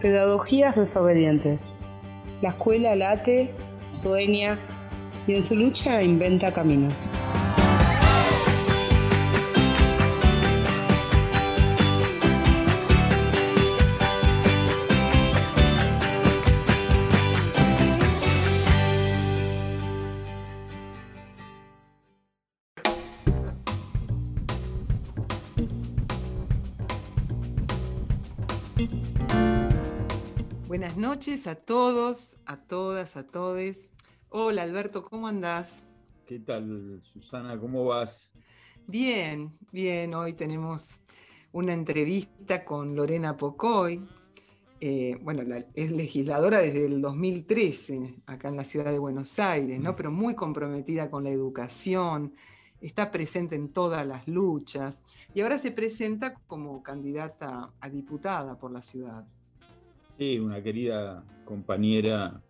Pedagogías desobedientes. La escuela late, sueña y en su lucha inventa caminos. Buenas noches a todos, a todas, a todes. Hola Alberto, ¿cómo andás? ¿Qué tal, Susana? ¿Cómo vas? Bien, bien. Hoy tenemos una entrevista con Lorena Pocoy. Eh, bueno, es legisladora desde el 2013 acá en la ciudad de Buenos Aires, ¿no? Pero muy comprometida con la educación, está presente en todas las luchas y ahora se presenta como candidata a diputada por la ciudad. Sí, una querida compañera,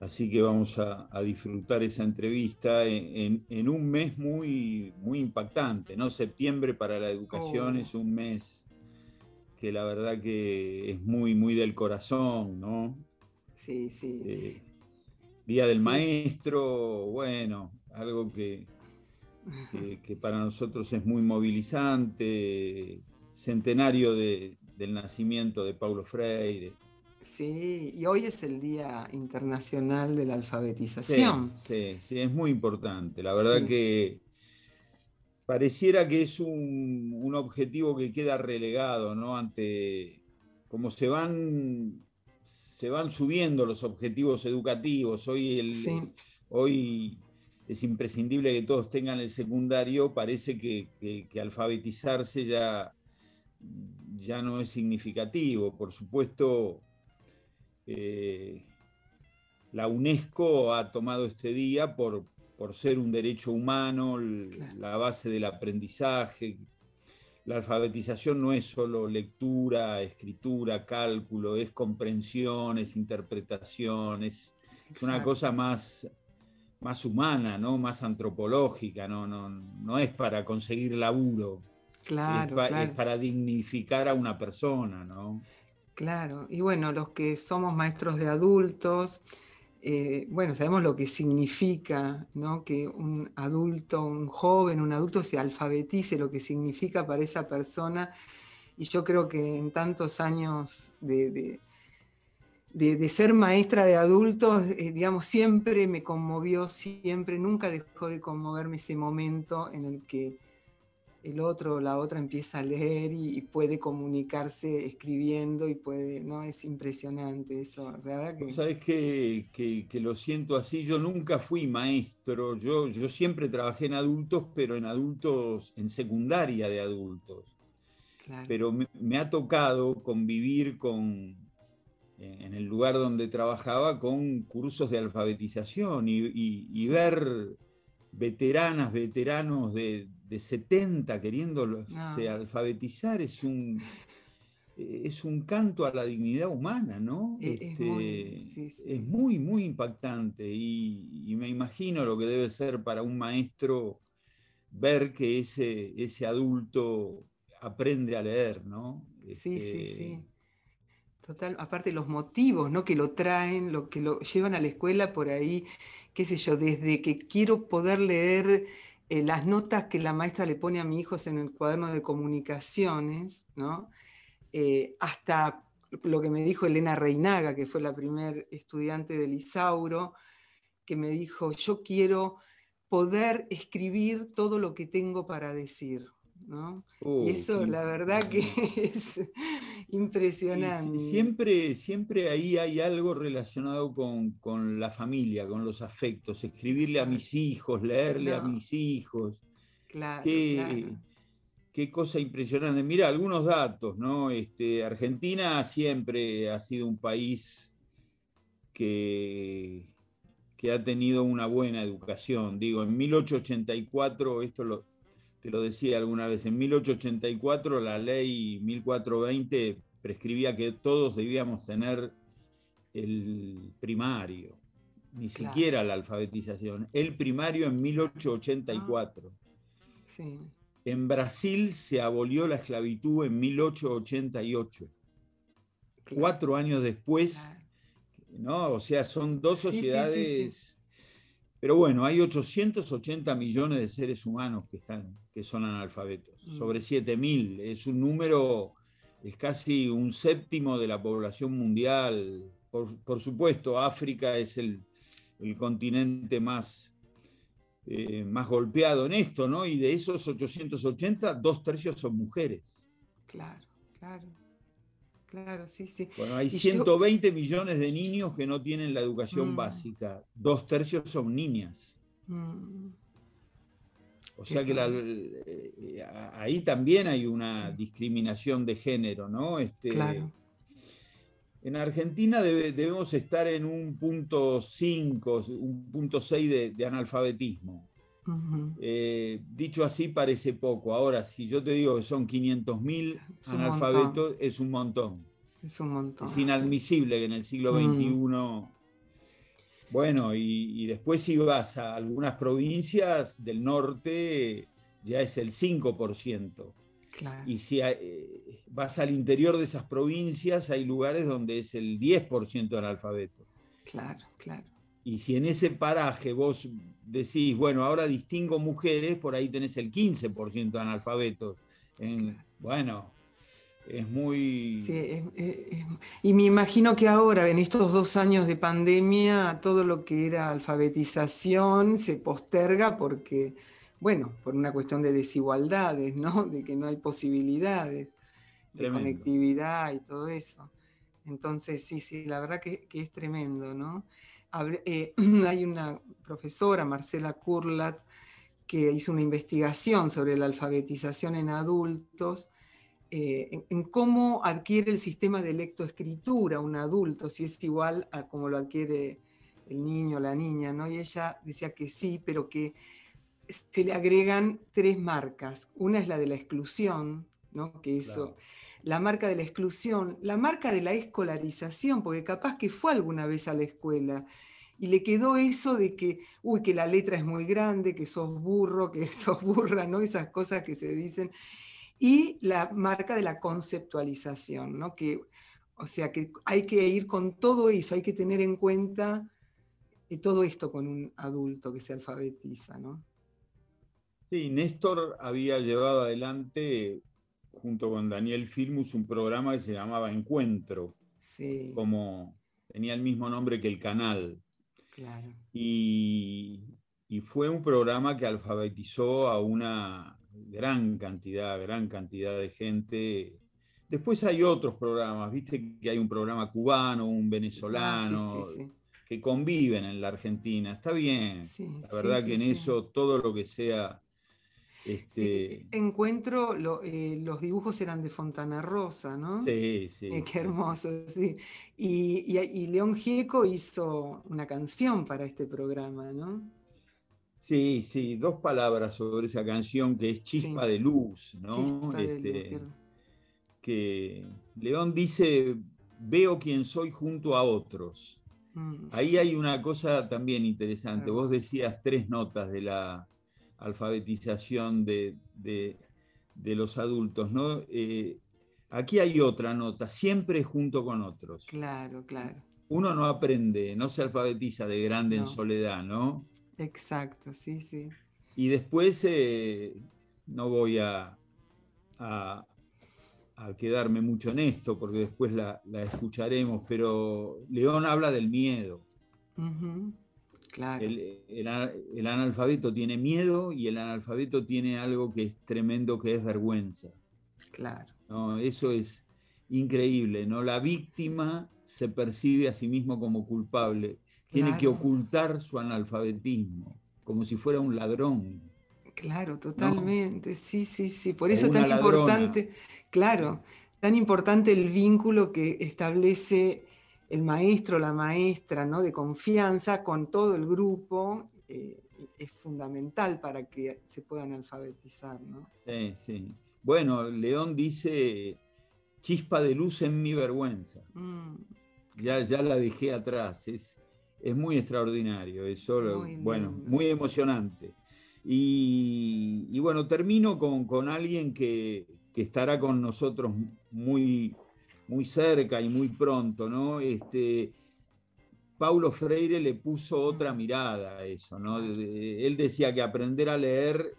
así que vamos a, disfrutar esa entrevista en, un mes muy, muy impactante, ¿no? Septiembre para la educación Oh. es un mes que la verdad que es muy, muy del corazón, ¿no? Sí, sí. Eh, Día del Sí. Maestro, bueno, algo que, que- que para nosotros es muy movilizante, centenario de- del nacimiento de Paulo Freire. Sí, y hoy es el Día Internacional de la Sí, Alfabetización. sí, sí, es muy importante. La verdad Sí. que pareciera que es un, un objetivo que queda relegado, ¿no? Ante cómo se van, se van subiendo los objetivos educativos. Hoy, el, Sí. hoy es imprescindible que todos tengan el secundario. Parece que, que- que alfabetizarse ya, ya no es significativo. Por supuesto, eh, la UNESCO ha tomado este día por, por ser un derecho humano, Claro. la base del aprendizaje. La alfabetización no es solo lectura, escritura, cálculo, es comprensión, es interpretación, es una cosa más, más humana, ¿no? más antropológica, no, no, no es para conseguir laburo, Claro, es, pa- claro. es para dignificar a una persona, ¿no? Claro, y bueno, los que somos maestros de adultos, eh, bueno, sabemos lo que significa, ¿no? Que un adulto, un joven, un adulto se alfabetice, lo que significa para esa persona. Y yo creo que en tantos años de, de- de- de ser maestra de adultos, eh, digamos, siempre me conmovió, siempre, nunca dejó de conmoverme ese momento en el que el otro o la otra empieza a leer y, y puede comunicarse escribiendo y puede, ¿no? Es impresionante eso, verdad que... Que, que- que lo siento así, yo nunca fui maestro, yo, yo siempre trabajé en adultos, pero en adultos, en secundaria de adultos. claro. Pero me, me ha tocado convivir con, en el lugar donde trabajaba, con cursos de alfabetización y, y- y ver veteranas, veteranos de, de 70 queriéndose No. alfabetizar es un, es un canto a la dignidad humana, ¿no? E- es muy- Este, sí, sí. es muy, muy impactante y, y me imagino lo que debe ser para un maestro ver que ese, ese adulto aprende a leer, ¿no? Sí, sí, Este, sí. Total, aparte los motivos, ¿no? Que lo traen, lo que lo llevan a la escuela por ahí, qué sé yo, desde que quiero poder leer eh, las notas que la maestra le pone a mis hijos en el cuaderno de comunicaciones, ¿no? Eh, hasta lo que me dijo Elena Reinaga, que fue la primer estudiante del Isauro, que me dijo, yo quiero poder escribir todo lo que tengo para decir, ¿no? Y eso, qué la verdad que es Y impresionante. siempre, siempre ahí hay algo relacionado con, con la familia, con los afectos, escribirle a mis hijos, leerle a mis hijos. Claro, Qué, claro. qué cosa impresionante. Mira, algunos datos, ¿no? Este, Argentina siempre ha sido un país que, que ha tenido una buena educación. Digo, en 1884, esto lo, te lo decía alguna vez, en 1884 la ley 1420 prescribía que todos debíamos tener el primario, ni Claro. siquiera la alfabetización, el primario en 1884. Sí. En Brasil se abolió la esclavitud en 1888. cuatro años después, ¿no? O sea, son dos sociedades... pero bueno, hay 880 millones de seres humanos que, están, que son analfabetos, mm. sobre 7.000. Es un número, es casi un séptimo de la población mundial. Por, supuesto, África es el, el continente más, eh, más golpeado en esto, ¿no? Y de esos 880, dos tercios son mujeres. Claro, claro. Claro, sí, sí. Bueno, hay 120 millones de niños que no tienen la educación mm. básica. Dos tercios son niñas. Mm. O sea que eh, ahí también hay una discriminación de género, ¿no? Este, claro. En Argentina debemos estar en un punto 5, un punto 6 de, analfabetismo. Eh, dicho así parece poco. Ahora, si yo te digo que son 500.000 analfabetos, es un montón. Es un montón. Es inadmisible que en el siglo XXI... Mm. Bueno, y, después si vas a algunas provincias del norte, ya es el 5%. Y si eh, vas al interior de esas provincias, hay lugares donde es el 10% analfabeto. Claro, claro. Y si en ese paraje vos decís, bueno, ahora distingo mujeres, por ahí tenés el 15% de analfabetos. bueno, es muy... Sí, y me imagino que ahora, en estos dos años de pandemia, todo lo que era alfabetización se posterga porque, bueno, por una cuestión de desigualdades, ¿no? De que no hay posibilidades de conectividad y todo eso. Entonces, sí, sí, la verdad que, que es tremendo, ¿no? Eh, hay una profesora, Marcela Kurlat, que hizo una investigación sobre la alfabetización en adultos, eh, en, cómo adquiere el sistema de lectoescritura un adulto, si es igual a cómo lo adquiere el niño o la niña, ¿no? Y ella decía que sí, pero que se le agregan tres marcas. Una es la de la exclusión, ¿no? Que eso la marca de la exclusión, la marca de la escolarización, porque capaz que fue alguna vez a la escuela y le quedó eso de que, uy, que la letra es muy grande, que sos burro, que sos burra, ¿no? Esas cosas que se dicen. Y la marca de la conceptualización, ¿no? Que, o sea, que hay que ir con todo eso, hay que tener en cuenta eh, todo esto con un adulto que se alfabetiza, ¿no? Sí, Néstor había llevado adelante junto con Daniel Filmus un programa que se llamaba Encuentro, como tenía el mismo nombre que el canal. Y, fue un programa que alfabetizó a una gran cantidad, gran cantidad de gente. Después hay otros programas, viste que hay un programa cubano, un ah, venezolano, que conviven en la Argentina. Está bien, la verdad que en eso todo lo que sea este... encuentro, eh, los dibujos eran de Fontana Rosa, ¿no? Sí, sí. Eh, qué hermoso, sí. Y, León Gieco hizo una canción para este programa, ¿no? Sí, sí, dos palabras sobre esa canción que es Chispa de Luz, ¿no? Este, que León dice, veo quién soy junto a otros. Mm. Ahí hay una cosa también interesante. Vos decías tres notas de la, alfabetización de, los adultos, ¿no? Eh, aquí hay otra nota, siempre junto con otros. Claro, claro. Uno no aprende, no se alfabetiza de grande en soledad, ¿no? Exacto, sí, sí. Y después, eh, no voy a, a, quedarme mucho en esto, porque después la, escucharemos, pero León habla del miedo. El, analfabeto tiene miedo y el analfabeto tiene algo que es tremendo, que es vergüenza. Claro. ¿no? Eso es increíble, ¿no? La víctima se percibe a sí mismo como culpable. Tiene que ocultar su analfabetismo, como si fuera un ladrón. Claro, totalmente. Sí, sí, sí. Por eso es tan importante, claro, tan importante el vínculo que establece el maestro, la maestra, ¿no? de confianza con todo el grupo, eh, es fundamental para que se puedan alfabetizar. ¿no? Sí, sí. Bueno, León dice, chispa de luz en mi vergüenza. Mm. Ya, ya la dejé atrás, es, es muy extraordinario, es solo, bueno, muy emocionante. Y, bueno, termino con, alguien que, que, estará con nosotros muy, muy cerca y muy pronto, ¿no? Este, Paulo Freire le puso otra mirada a eso, ¿no? Él decía que aprender a leer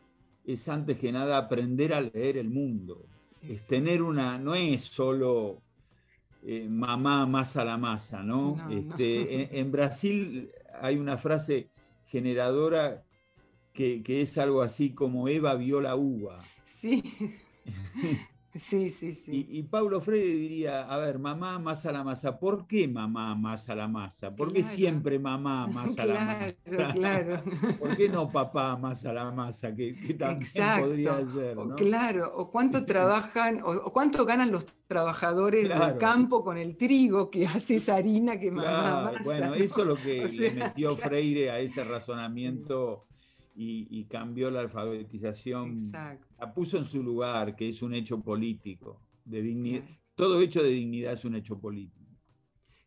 es antes que nada aprender a leer el mundo. Es tener una, no es solo eh, mamá masa la masa, ¿no? este, En, Brasil hay una frase generadora que, que, es algo así como Eva vio la uva. Sí. Sí, sí, sí. Y, Pablo Freire diría, a ver, mamá masa la masa. ¿Por qué mamá masa la masa? ¿Por qué siempre mamá masa la masa? Claro, ¿Por qué no papá masa la masa? Que, también podría ser, ¿no? claro, o cuánto trabajan, o, cuánto ganan los trabajadores del campo con el trigo que hace esa harina que mamá masa. Bueno, eso es lo que le metió Freire a ese razonamiento y, cambió la alfabetización, la puso en su lugar, que es un hecho político. De dignidad. Todo hecho de dignidad es un hecho político.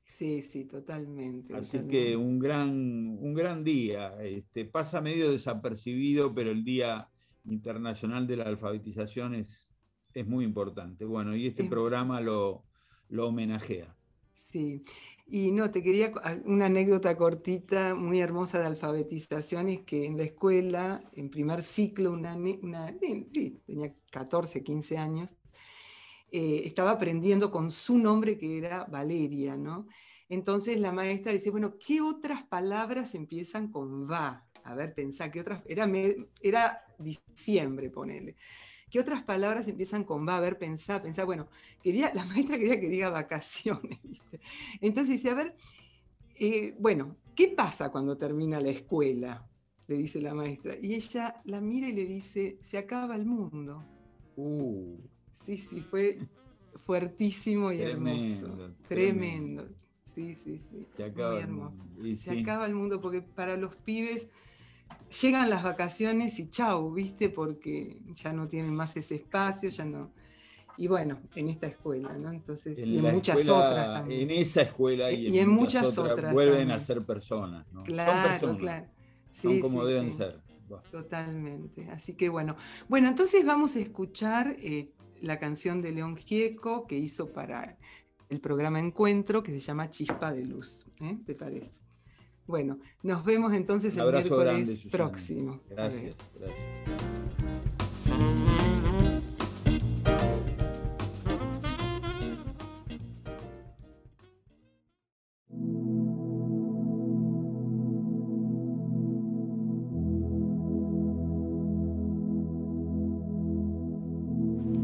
Sí, sí, totalmente. Así que un gran, un gran día. Este, pasa medio desapercibido, pero el Día Internacional de la Alfabetización es, es muy importante. Bueno, y este programa lo, lo homenajea. Sí, y no, te quería una anécdota cortita, muy hermosa de alfabetización, es que en la escuela, en primer ciclo, una, una sí, tenía 14, 15 años, eh, estaba aprendiendo con su nombre que era Valeria, ¿no? Entonces la maestra dice, bueno, ¿qué otras palabras empiezan con va? A ver, pensá, ¿qué otras? Era, era diciembre, ponele. ¿Qué otras palabras empiezan con va? A ver, pensá, pensá. Bueno, quería, la maestra quería que diga vacaciones. Entonces dice, a ver, eh, bueno, ¿qué pasa cuando termina la escuela? Le dice la maestra. Y ella la mira y le dice, se acaba el mundo. Uh. Sí, sí, fue fuertísimo y hermoso. Tremendo. Sí, sí, sí. Se acaba el mundo. se acaba el mundo porque para los pibes llegan las vacaciones y chau, ¿viste? Porque ya no tienen más ese espacio, ya no. Y bueno, en esta escuela, ¿no? Entonces, y en muchas otras también. En esa escuela y, en, muchas, otras, vuelven a ser personas, ¿no? Claro, Son claro. Son como deben ser. Totalmente. Así que bueno. Bueno, entonces vamos a escuchar eh, la canción de León Gieco que hizo para el programa Encuentro, que se llama Chispa de Luz. ¿eh? ¿Te parece? Bueno, nos vemos entonces el miércoles próximo. Gracias, gracias.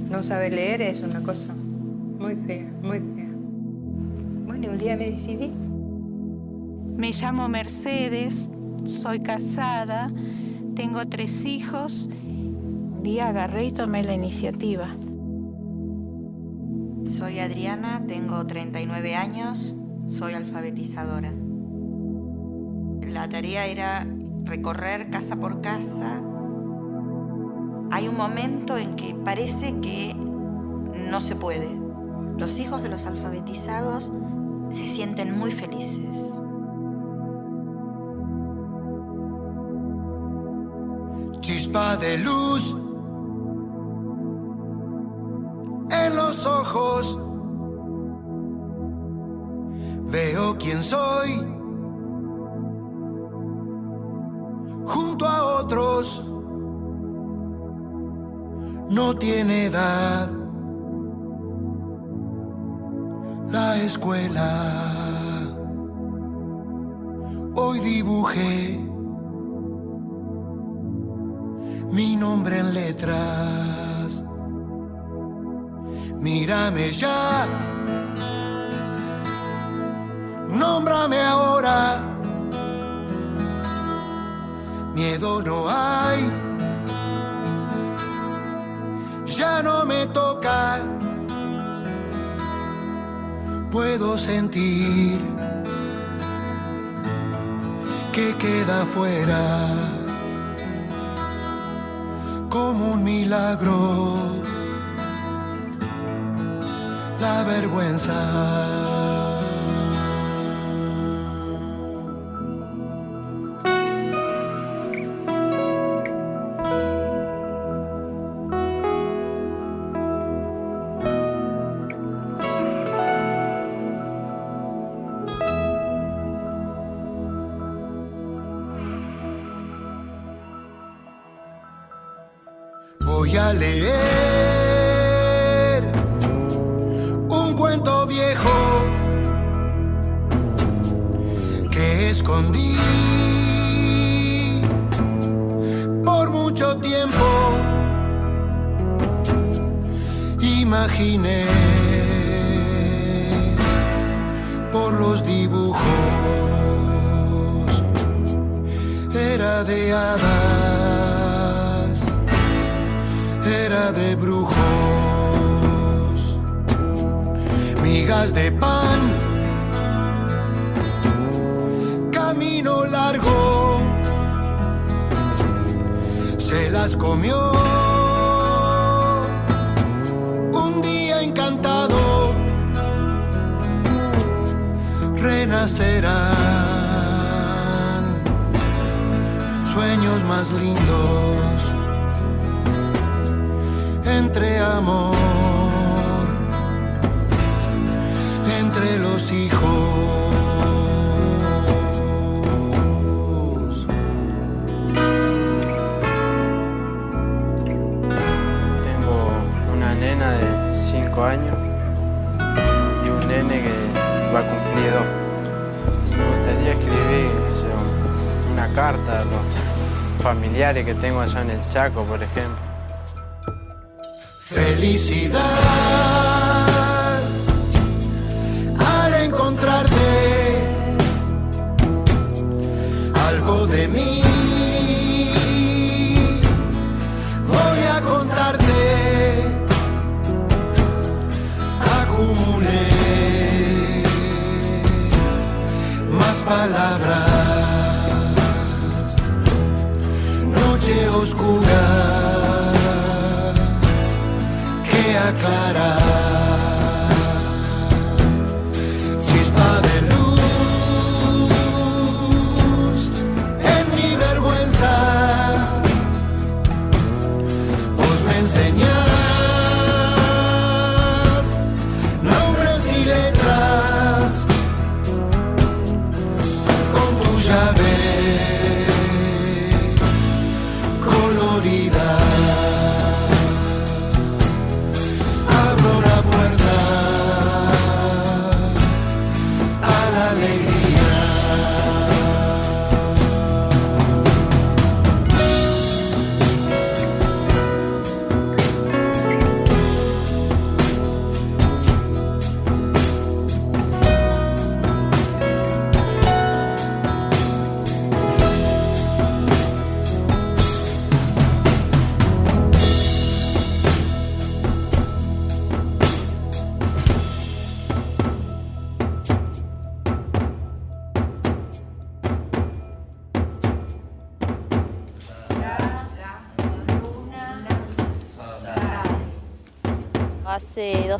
No saber leer es una cosa muy fea, muy fea. Bueno, un día me decidí me llamo Mercedes, soy casada, tengo tres hijos y agarré y tomé la iniciativa. Soy Adriana, tengo 39 años, soy alfabetizadora. La tarea era recorrer casa por casa. Hay un momento en que parece que no se puede. Los hijos de los alfabetizados se sienten muy felices. De luz en los ojos. Veo quién soy junto a otros. No tiene edad la escuela. Hoy dibujé mi nombre en letras. Mírame ya, nómbrame ahora. Miedo no hay, ya no me toca. Puedo sentir que queda fuera como un milagro. La vergüenza. Voy a leer un cuento viejo que escondí por mucho tiempo. Imaginé por los dibujos era de hadas, era de brujos, migas de pan, camino largo, se las comió. Un día encantado, renacerán sueños más lindos entre amor, entre los hijos. Tengo una nena de 5 años y un nene que va a cumplir dos. Me gustaría escribir una carta a los familiares que tengo allá en el Chaco, por ejemplo. Voy a contarte, acumulé más palabras. Noche oscura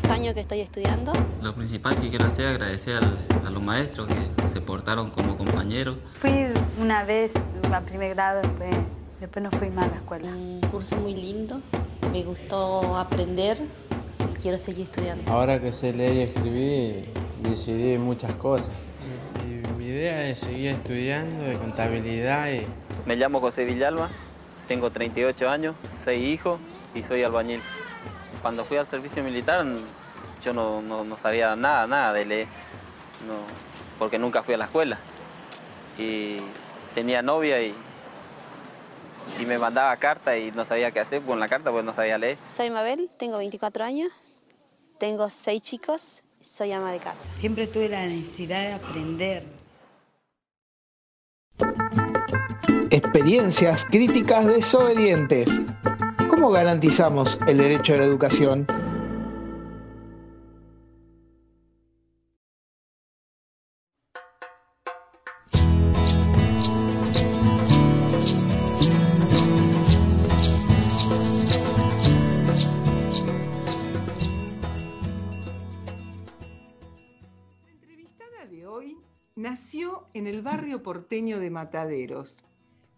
dos años que estoy estudiando. Lo principal que quiero hacer es agradecer al- a los maestros que se portaron como compañeros. Fui una vez a primer grado, después, después no fui más a la escuela. Un curso muy lindo, me gustó aprender y quiero seguir estudiando. Ahora que sé leer y escribir, decidí muchas cosas. Y mi idea es seguir estudiando de contabilidad y Me llamo José Villalba, tengo 38 años, 6 hijos y soy albañil. Cuando fui al servicio militar yo no, no- no sabía nada, nada de leer, no, porque nunca fui a la escuela. Y tenía novia y, y me mandaba cartas y no sabía qué hacer con la carta porque no sabía leer. Soy Mabel, tengo 24 años, tengo seis chicos, soy ama de casa. Siempre tuve la necesidad de aprender. Experiencias críticas desobedientes. ¿Cómo garantizamos el derecho a la educación? La entrevistada de hoy nació en el barrio porteño de Mataderos.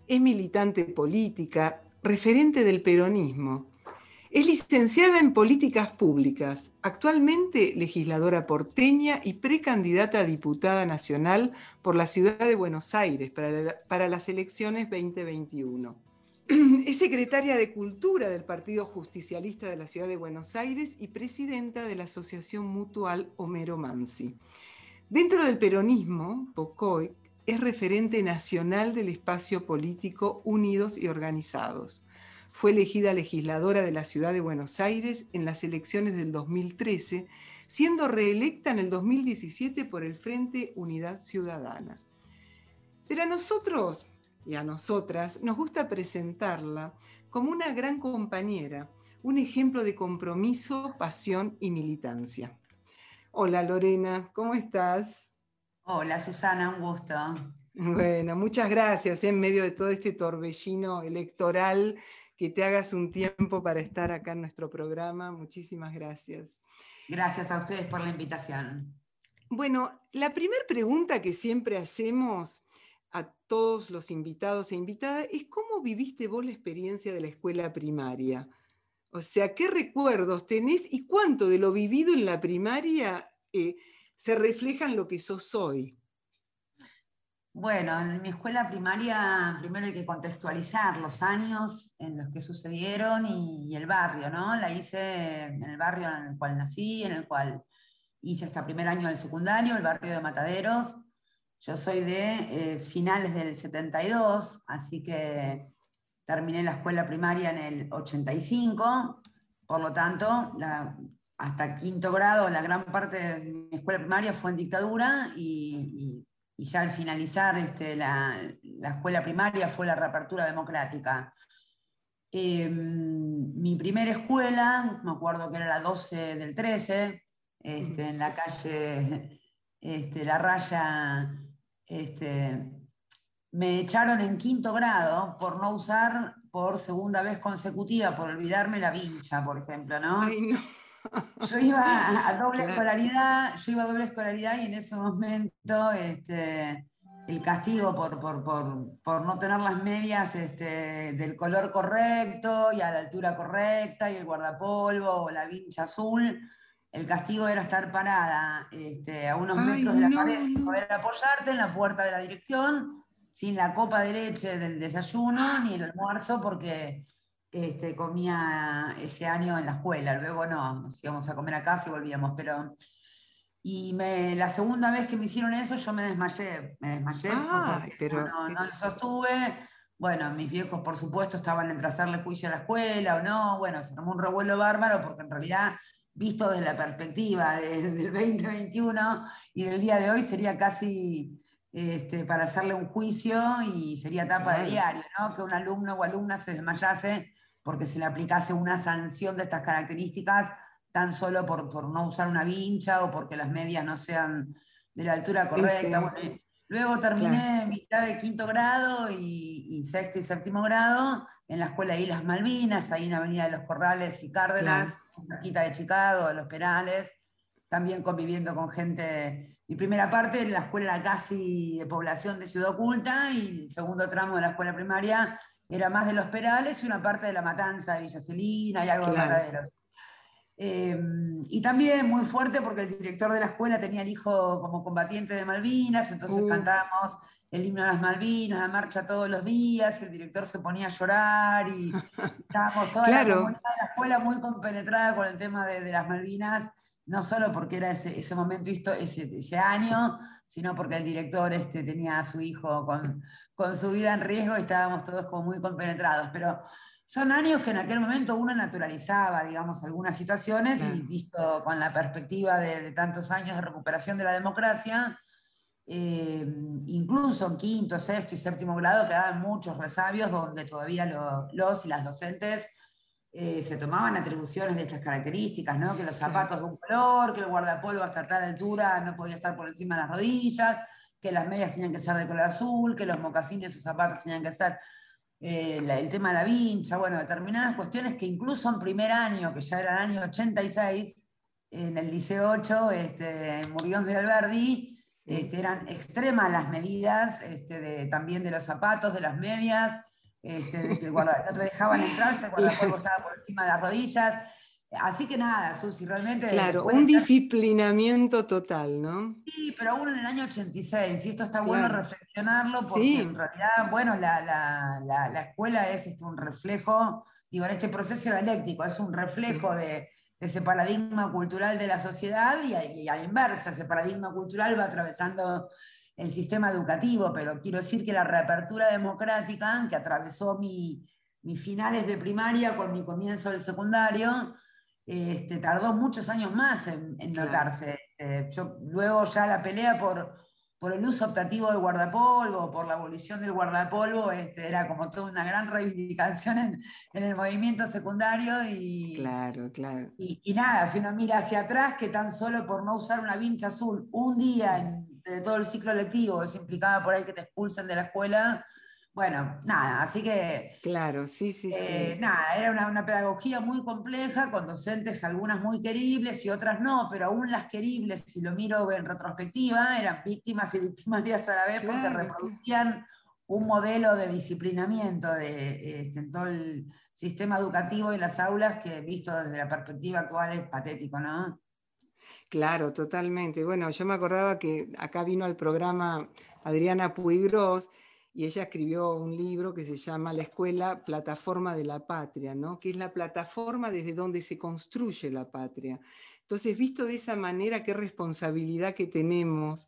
Es militante política, referente del peronismo. Es licenciada en políticas públicas, actualmente legisladora porteña y precandidata a diputada nacional por la ciudad de Buenos Aires para, la- para las elecciones 2021. es secretaria de Cultura del Partido Justicialista de la Ciudad de Buenos Aires y presidenta de la Asociación Mutual Homero Mansi. Dentro del peronismo, Pocoy es referente nacional del espacio político Unidos y Organizados. Fue elegida legisladora de la Ciudad de Buenos Aires en las elecciones del 2013, siendo reelecta en el 2017 por el Frente Unidad Ciudadana. Pero a nosotros y a nosotras nos gusta presentarla como una gran compañera, un ejemplo de compromiso, pasión y militancia. Hola Lorena, ¿cómo estás? Hola Susana, un gusto. Bueno, muchas gracias en medio de todo este torbellino electoral que te hagas un tiempo para estar acá en nuestro programa. Muchísimas gracias. Gracias a ustedes por la invitación. Bueno, la primera pregunta que siempre hacemos a todos los invitados e invitadas es cómo viviste vos la experiencia de la escuela primaria. O sea, ¿qué recuerdos tenés y cuánto de lo vivido en la primaria eh, se refleja en lo que sos hoy? Bueno, en mi escuela primaria primero hay que contextualizar los años en los que sucedieron y, el barrio, ¿no? La hice en el barrio en el cual nací, en el cual hice hasta primer año del secundario, el barrio de Mataderos. Yo soy de eh, finales del 72, así que terminé la escuela primaria en el 85, por lo tanto, hasta quinto grado, la gran parte de mi escuela primaria fue en dictadura y y ya al finalizar este, la, escuela primaria fue la reapertura democrática. Em, mi primera escuela, me acuerdo que era la 12 del 13, este, en la calle este, La Raya, me echaron en quinto grado por no usar por segunda vez consecutiva, por olvidarme la vincha, por ejemplo, ¿no? Yo iba a doble escolaridad, yo iba a doble escolaridad y en ese momento este, el castigo por, por, no tener las medias este, del color correcto y a la altura correcta y el guardapolvo o la vincha azul, el castigo era estar parada este, a unos metros de la pared sin poder apoyarte en la puerta de la dirección, sin la copa de leche del desayuno ni el almuerzo porque este, comía ese año en la escuela, luego no, nos íbamos a comer a casa y volvíamos, pero... Y me, la segunda vez que me hicieron eso yo me desmayé, me desmayé pero, no, no, lo sostuve. Bueno, mis viejos por supuesto estaban entre hacerle juicio a la escuela o no, bueno, se tomó un revuelo bárbaro porque en realidad visto desde la perspectiva del 2021 y del día de hoy sería casi este, para hacerle un juicio y sería tapa de diario, ¿no? Que un alumno o alumna se desmayase porque se le aplicase una sanción de estas características tan solo por, no usar una vincha o porque las medias no sean de la altura correcta. luego terminé mitad de quinto grado y, sexto y séptimo grado en la escuela de Islas Malvinas, ahí en Avenida de los Corrales y Cárdenas, en de Chicago, Los Perales, también conviviendo con gente. Mi primera parte en la escuela casi de población de Ciudad Oculta y el segundo tramo de la escuela primaria era más de los Perales y una parte de la Matanza de Villa Celina y algo de Mataderos. Em, y también muy fuerte porque el director de la escuela tenía el hijo como combatiente de Malvinas, entonces uh. cantábamos el himno a las Malvinas, la marcha todos los días, y el director se ponía a llorar y estábamos toda la comunidad de la escuela muy compenetrada con el tema de, de las Malvinas, no solo porque era ese, ese momento, ese, ese año, sino porque el director este, tenía a su hijo con, con su vida en riesgo y estábamos todos como muy compenetrados. Pero son años que en aquel momento uno naturalizaba, digamos, algunas situaciones y visto con la perspectiva de, tantos años de recuperación de la democracia, eh, incluso en quinto, sexto y séptimo grado quedaban muchos resabios donde todavía los y las docentes eh, se tomaban atribuciones de estas características, ¿no? que los zapatos de un color, que el guardapolvo hasta tal altura no podía estar por encima de las rodillas, que las medias tenían que ser de color azul, que los mocasines o zapatos tenían que ser eh, el tema de la vincha, bueno, determinadas cuestiones que incluso en primer año, que ya era el año 86, en el Liceo 8, este, en Murión de Alberdi, este, eran extremas las medidas este, también de los zapatos, de las medias, este, de que no te dejaban entrar, el guardapolvo estaba por encima de las rodillas. Así que nada, Susi, realmente... Claro, un estar- disciplinamiento total, ¿no? Sí, pero aún en el año 86, y esto está bueno reflexionarlo porque Sí. en realidad, bueno, la, la- la- la escuela es este, un reflejo, digo, en este proceso dialéctico, es un reflejo de, de ese paradigma cultural de la sociedad y a, y a inversa, ese paradigma cultural va atravesando el sistema educativo, pero quiero decir que la reapertura democrática que atravesó mi, mis finales de primaria con mi comienzo del secundario, este, tardó muchos años más en, en Claro. notarse. Eh, yo, luego ya la pelea por, por el uso optativo del guardapolvo, por la abolición del guardapolvo, este, era como toda una gran reivindicación en, en el movimiento secundario y, Claro, claro. y, y nada, si uno mira hacia atrás, que tan solo por no usar una vincha azul un día en, de todo el ciclo lectivo, eso implicaba por ahí que te expulsen de la escuela, bueno, nada, así que Claro, sí, sí, eh, sí. nada, era una, una pedagogía muy compleja, con docentes algunas muy queribles y otras no, pero aún las queribles, si lo miro en retrospectiva, eran víctimas y victimarias a la vez porque Claro, reproducían un modelo de disciplinamiento de, este, en todo el sistema educativo y las aulas que visto desde la perspectiva actual es patético, ¿no? Claro, totalmente. Bueno, yo me acordaba que acá vino al programa Adriana Puigros y ella escribió un libro que se llama La Escuela Plataforma de la Patria, ¿no? Que es la plataforma desde donde se construye la patria. Entonces, visto de esa manera, qué responsabilidad que tenemos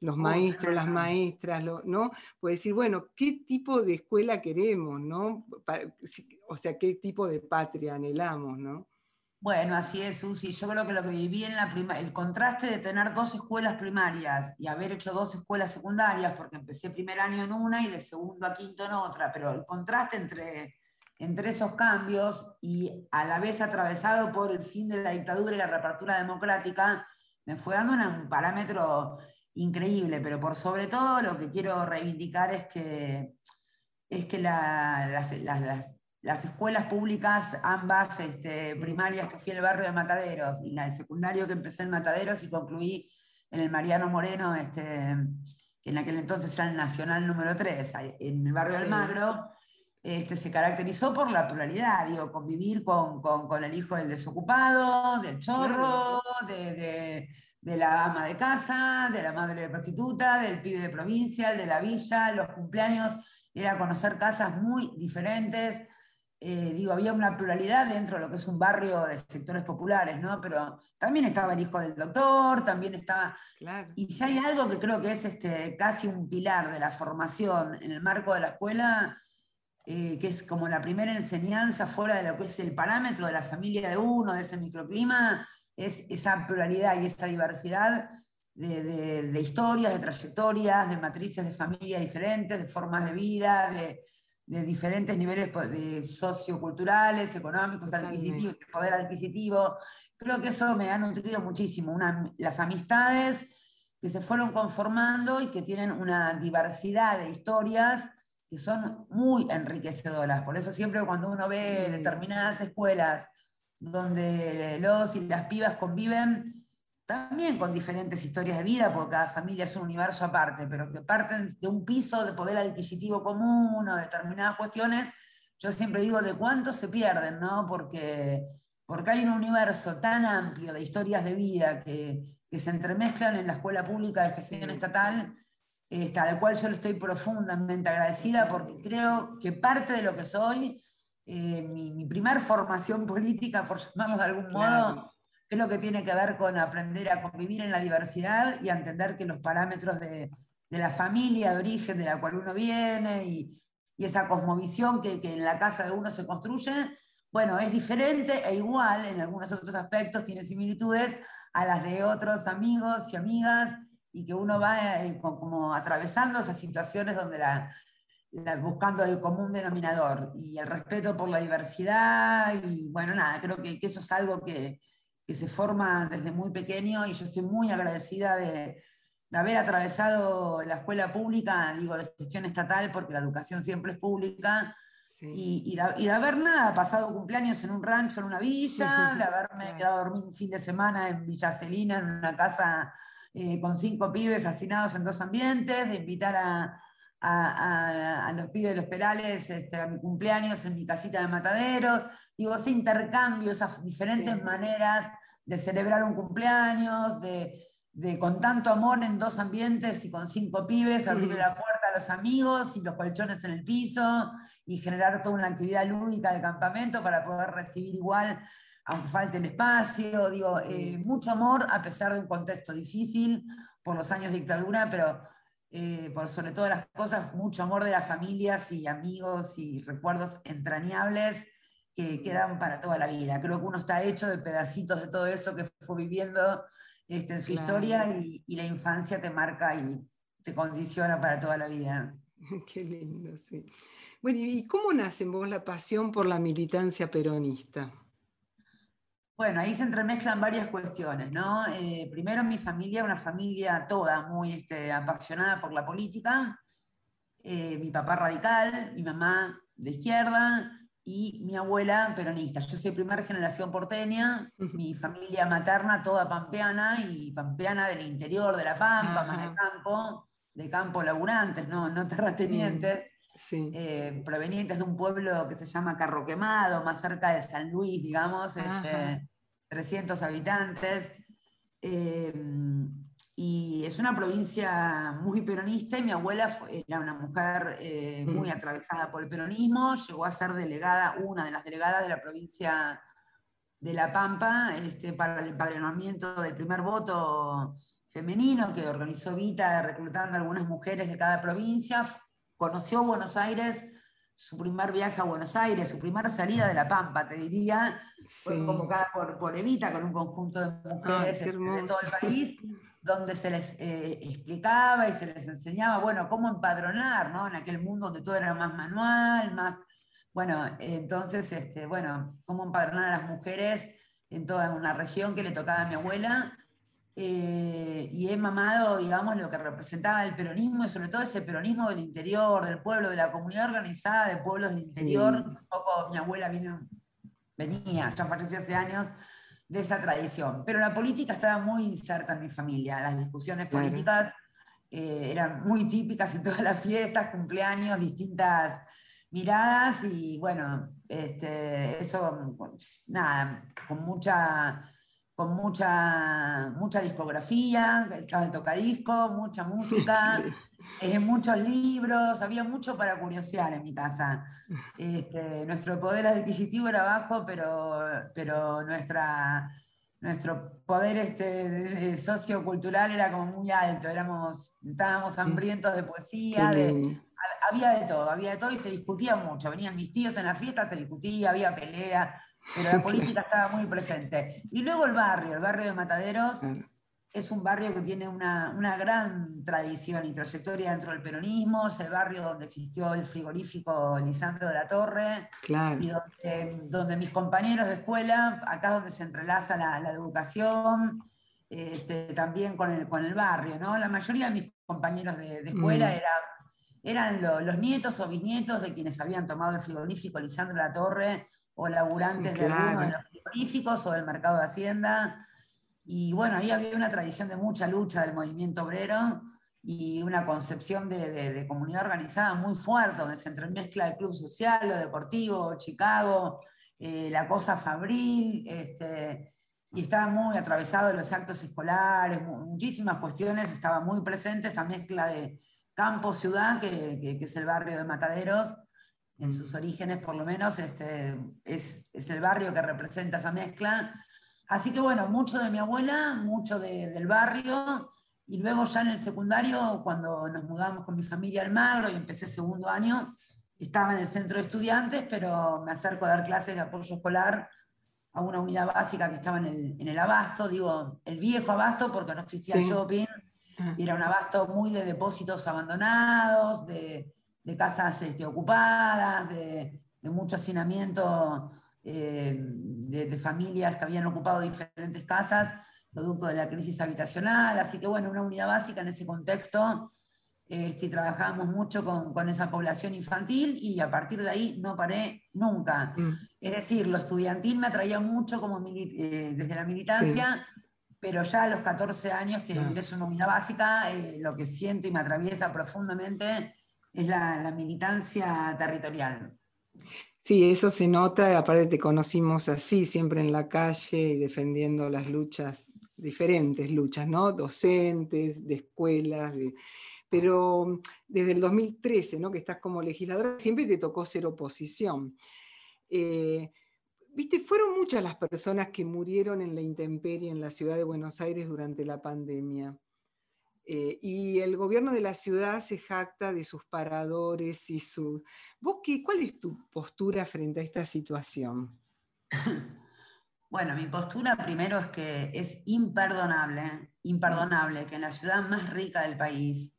los maestros, las maestras, ¿no? Pues decir, bueno, ¿qué tipo de escuela queremos, ¿no? O sea, ¿qué tipo de patria anhelamos, ¿no? Bueno, así es, Susi. Yo creo que lo que viví en la prima, el contraste de tener dos escuelas primarias y haber hecho dos escuelas secundarias, porque empecé primer año en una y de segundo a quinto en otra, pero el contraste entre, entre esos cambios y a la vez atravesado por el fin de la dictadura y la reapertura democrática, me fue dando un parámetro increíble, pero por sobre todo lo que quiero reivindicar es que, es que la- las, las- las- las escuelas públicas, ambas este, primarias que fui en el barrio de Mataderos y la del secundario que empecé en Mataderos y concluí en el Mariano Moreno, este, que en aquel entonces era el Nacional número 3, ahí en el barrio del. Magro, este, se caracterizó por la pluralidad, digo, convivir con, con- con el hijo del desocupado, del chorro, de, de- de la ama de casa, de la madre de prostituta, del pibe de provincia, el de la villa, los cumpleaños, era conocer casas muy diferentes. Eh, digo, había una pluralidad dentro de lo que es un barrio de sectores populares, ¿no? Pero también estaba el hijo del doctor, también estaba... Claro. Y si hay algo que creo que es este, casi un pilar de la formación en el marco de la escuela, eh, que es como la primera enseñanza fuera de lo que es el parámetro de la familia de uno, de ese microclima, es esa pluralidad y esa diversidad de, de- de historias, de trayectorias, de matrices de familia diferentes, de formas de vida, de, de diferentes niveles de socioculturales, económicos, adquisitivos, de poder adquisitivo. Creo que eso me ha nutrido muchísimo. Una- las amistades que se fueron conformando y que tienen una diversidad de historias que son muy enriquecedoras. Por eso siempre cuando uno ve determinadas escuelas donde los y las pibas conviven, también con diferentes historias de vida, porque cada familia es un universo aparte, pero que parten de un piso de poder adquisitivo común o determinadas cuestiones, yo siempre digo de cuánto se pierden, ¿no? Porque, porque hay un universo tan amplio de historias de vida que, que se entremezclan en la escuela pública de gestión estatal, este, a la cual yo le estoy profundamente agradecida porque creo que parte de lo que soy, eh, mi, mi primer formación política, por llamarlo de algún modo. Creo que tiene que ver con aprender a convivir en la diversidad y a entender que los parámetros de, de la familia de origen de la cual uno viene y, y esa cosmovisión que, que en la casa de uno se construye, bueno, es diferente e igual en algunos otros aspectos, tiene similitudes a las de otros amigos y amigas y que uno va eh, co- como atravesando esas situaciones donde la- buscando el común denominador y el respeto por la diversidad y bueno, nada, creo que, que eso es algo que, que se forma desde muy pequeño y yo estoy muy agradecida de, de haber atravesado la escuela pública, digo, de gestión estatal, porque la educación siempre es pública, Sí. y, y de, y de haber nada, pasado cumpleaños en un rancho, en una villa, de haberme quedado a dormir un fin de semana en Villa Celina, en una casa eh, con cinco pibes hacinados en dos ambientes, de invitar a, a, a- a los pibes de los perales este, a mi cumpleaños en mi casita de matadero. Digo, ese intercambio, esas diferentes Sí. maneras de celebrar un cumpleaños, de, de con tanto amor en dos ambientes y con cinco pibes, abrirle Mm. la puerta a los amigos y los colchones en el piso y generar toda una actividad lúdica de campamento para poder recibir igual, aunque falte el espacio. Digo, eh, mucho amor a pesar de un contexto difícil por los años de dictadura, pero eh, por sobre todas las cosas, mucho amor de las familias y amigos y recuerdos entrañables que quedan para toda la vida. Creo que uno está hecho de pedacitos de todo eso que fue viviendo este, en su Claro. historia y, y la infancia te marca y te condiciona para toda la vida. Qué lindo, sí. Bueno, ¿y cómo nace en vos la pasión por la militancia peronista? Bueno, ahí se entremezclan varias cuestiones, ¿no? Eh, primero mi familia, una familia toda muy este, apasionada por la política, Eh, mi papá radical, mi mamá de izquierda y mi abuela peronista. Yo soy primera generación porteña, mi familia materna toda pampeana y pampeana del interior de La Pampa, más de campo, de campo laburantes, no, no terratenientes. Sí. eh, provenientes de un pueblo que se llama Carro Quemado, más cerca de San Luis, digamos, este, 300 habitantes. eh, y es una provincia muy peronista y mi abuela fue- era una mujer eh, muy Mm. atravesada por el peronismo, llegó a ser delegada, una de las delegadas de la provincia de La Pampa este, para el empadronamiento del primer voto femenino que organizó Vita reclutando a algunas mujeres de cada provincia. Conoció Buenos Aires, su primer viaje a Buenos Aires, su primera salida de La Pampa, te diría, fue convocada por, por Evita con un conjunto de mujeres qué este, de todo el país, donde se les eh, explicaba y se les enseñaba, bueno, cómo empadronar, ¿no? En aquel mundo donde todo era más manual, más... Bueno, entonces, este, bueno, cómo empadronar a las mujeres en toda una región que le tocaba a mi abuela. Eh, y he mamado, digamos, lo que representaba el peronismo y sobre todo ese peronismo del interior, del pueblo, de la comunidad organizada de pueblos del interior. Mm. Un poco mi abuela vino, venía, ya falleció hace años, de esa tradición. Pero la política estaba muy inserta en mi familia. Las discusiones Claro. políticas eh, eran muy típicas en todas las fiestas, cumpleaños, distintas miradas y bueno, este, eso, nada, con mucha, con mucha, mucha discografía, estaba el tocadisco, mucha música, eh, muchos libros, había mucho para curiosear en mi casa. Este, nuestro poder adquisitivo era bajo, pero, pero nuestra, nuestro poder este, sociocultural era como muy alto, éramos, estábamos hambrientos de poesía, de, había de todo, había de todo y se discutía mucho. Venían mis tíos en la fiesta, se discutía, había pelea, pero la política estaba muy presente. Y luego el barrio, el barrio de Mataderos, es un barrio que tiene una, una gran tradición y trayectoria dentro del peronismo, es el barrio donde existió el frigorífico Lisandro de la Torre, Claro. y donde, donde mis compañeros de escuela, acá es donde se entrelaza la, la educación, este, también con el, con el barrio, ¿no? La mayoría de mis compañeros de, de escuela Mm. eran, eran lo- los nietos o bisnietos de quienes habían tomado el frigorífico Lisandro de la Torre, o laburantes de alguno de Claro. los frigoríficos o del mercado de Hacienda. Y bueno, ahí había una tradición de mucha lucha del movimiento obrero y una concepción de, de- de comunidad organizada muy fuerte, donde se entremezcla el club social, lo deportivo, Chicago, eh, la cosa fabril, este, y estaba muy atravesado de los actos escolares, mu- muchísimas cuestiones, estaba muy presente esta mezcla de campo-ciudad, que, que- que es el barrio de Mataderos, en sus orígenes por lo menos, este, es, es el barrio que representa esa mezcla. Así que bueno, mucho de mi abuela, mucho de- del barrio, y luego ya en el secundario, cuando nos mudamos con mi familia al Magro y empecé segundo año, estaba en el centro de estudiantes, pero me acerco a dar clases de apoyo escolar a una unidad básica que estaba en el, en el abasto, digo, el viejo abasto porque no existía Sí. shopping, Ah. y era un abasto muy de depósitos abandonados, de, de casas este, ocupadas, de, de mucho hacinamiento eh, de, de familias que habían ocupado diferentes casas, producto de la crisis habitacional. Así que bueno, una unidad básica en ese contexto. Este, trabajábamos mucho con, con esa población infantil y a partir de ahí no paré nunca. Mm. Es decir, lo estudiantil me atraía mucho como eh, desde la militancia, pero ya a los 14 años que ingreso en una unidad básica, eh, lo que siento y me atraviesa profundamente es la, militancia territorial. Sí, eso se nota, aparte te conocimos así, siempre en la calle y defendiendo las luchas, diferentes luchas, ¿no? Docentes, de escuelas, de- pero desde el 2013, ¿no? Que estás como legisladora, siempre te tocó ser oposición. Eh, Viste, fueron muchas las personas que murieron en la intemperie en la ciudad de Buenos Aires durante la pandemia. Eh, y el gobierno de la ciudad se jacta de sus paradores y sus... ¿Vos qué, cuál es tu postura frente a esta situación? Bueno, mi postura primero es que es imperdonable, imperdonable que en la ciudad más rica del país,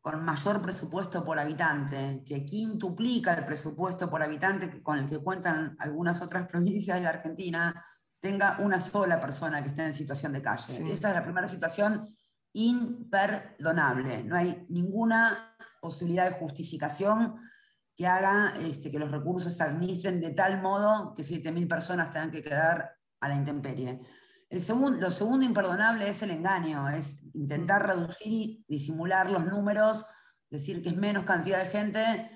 con mayor presupuesto por habitante, que quintuplica el presupuesto por habitante con el que cuentan algunas otras provincias de la Argentina, tenga una sola persona que esté en situación de calle. Sí. Esa es la primera situación imperdonable. No hay ninguna posibilidad de justificación que haga este, que los recursos se administren de tal modo que 7.000 personas tengan que quedar a la intemperie. El segun- lo segundo imperdonable es el engaño, es intentar reducir y disimular los números, decir que es menos cantidad de gente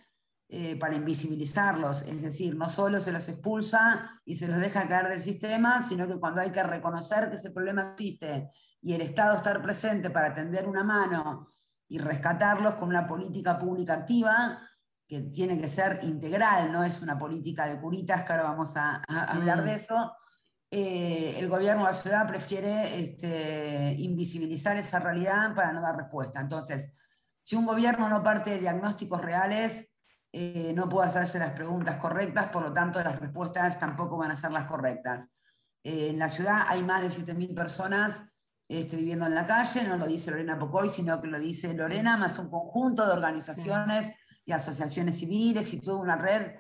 eh, para invisibilizarlos. Es decir, no solo se los expulsa y se los deja caer del sistema, sino que cuando hay que reconocer que ese problema existe y el Estado estar presente para tender una mano y rescatarlos con una política pública activa, que tiene que ser integral, no es una política de curitas, que ahora vamos a, a hablar Mm. de eso. eh, el gobierno de la ciudad prefiere este, invisibilizar esa realidad para no dar respuesta. Entonces, si un gobierno no parte de diagnósticos reales, eh, no puede hacerse las preguntas correctas, por lo tanto las respuestas tampoco van a ser las correctas. Eh, en la ciudad hay más de 7.000 personas este, viviendo en la calle, no lo dice Lorena Pocoy, sino que lo dice Lorena, más un conjunto de organizaciones y asociaciones civiles y toda una red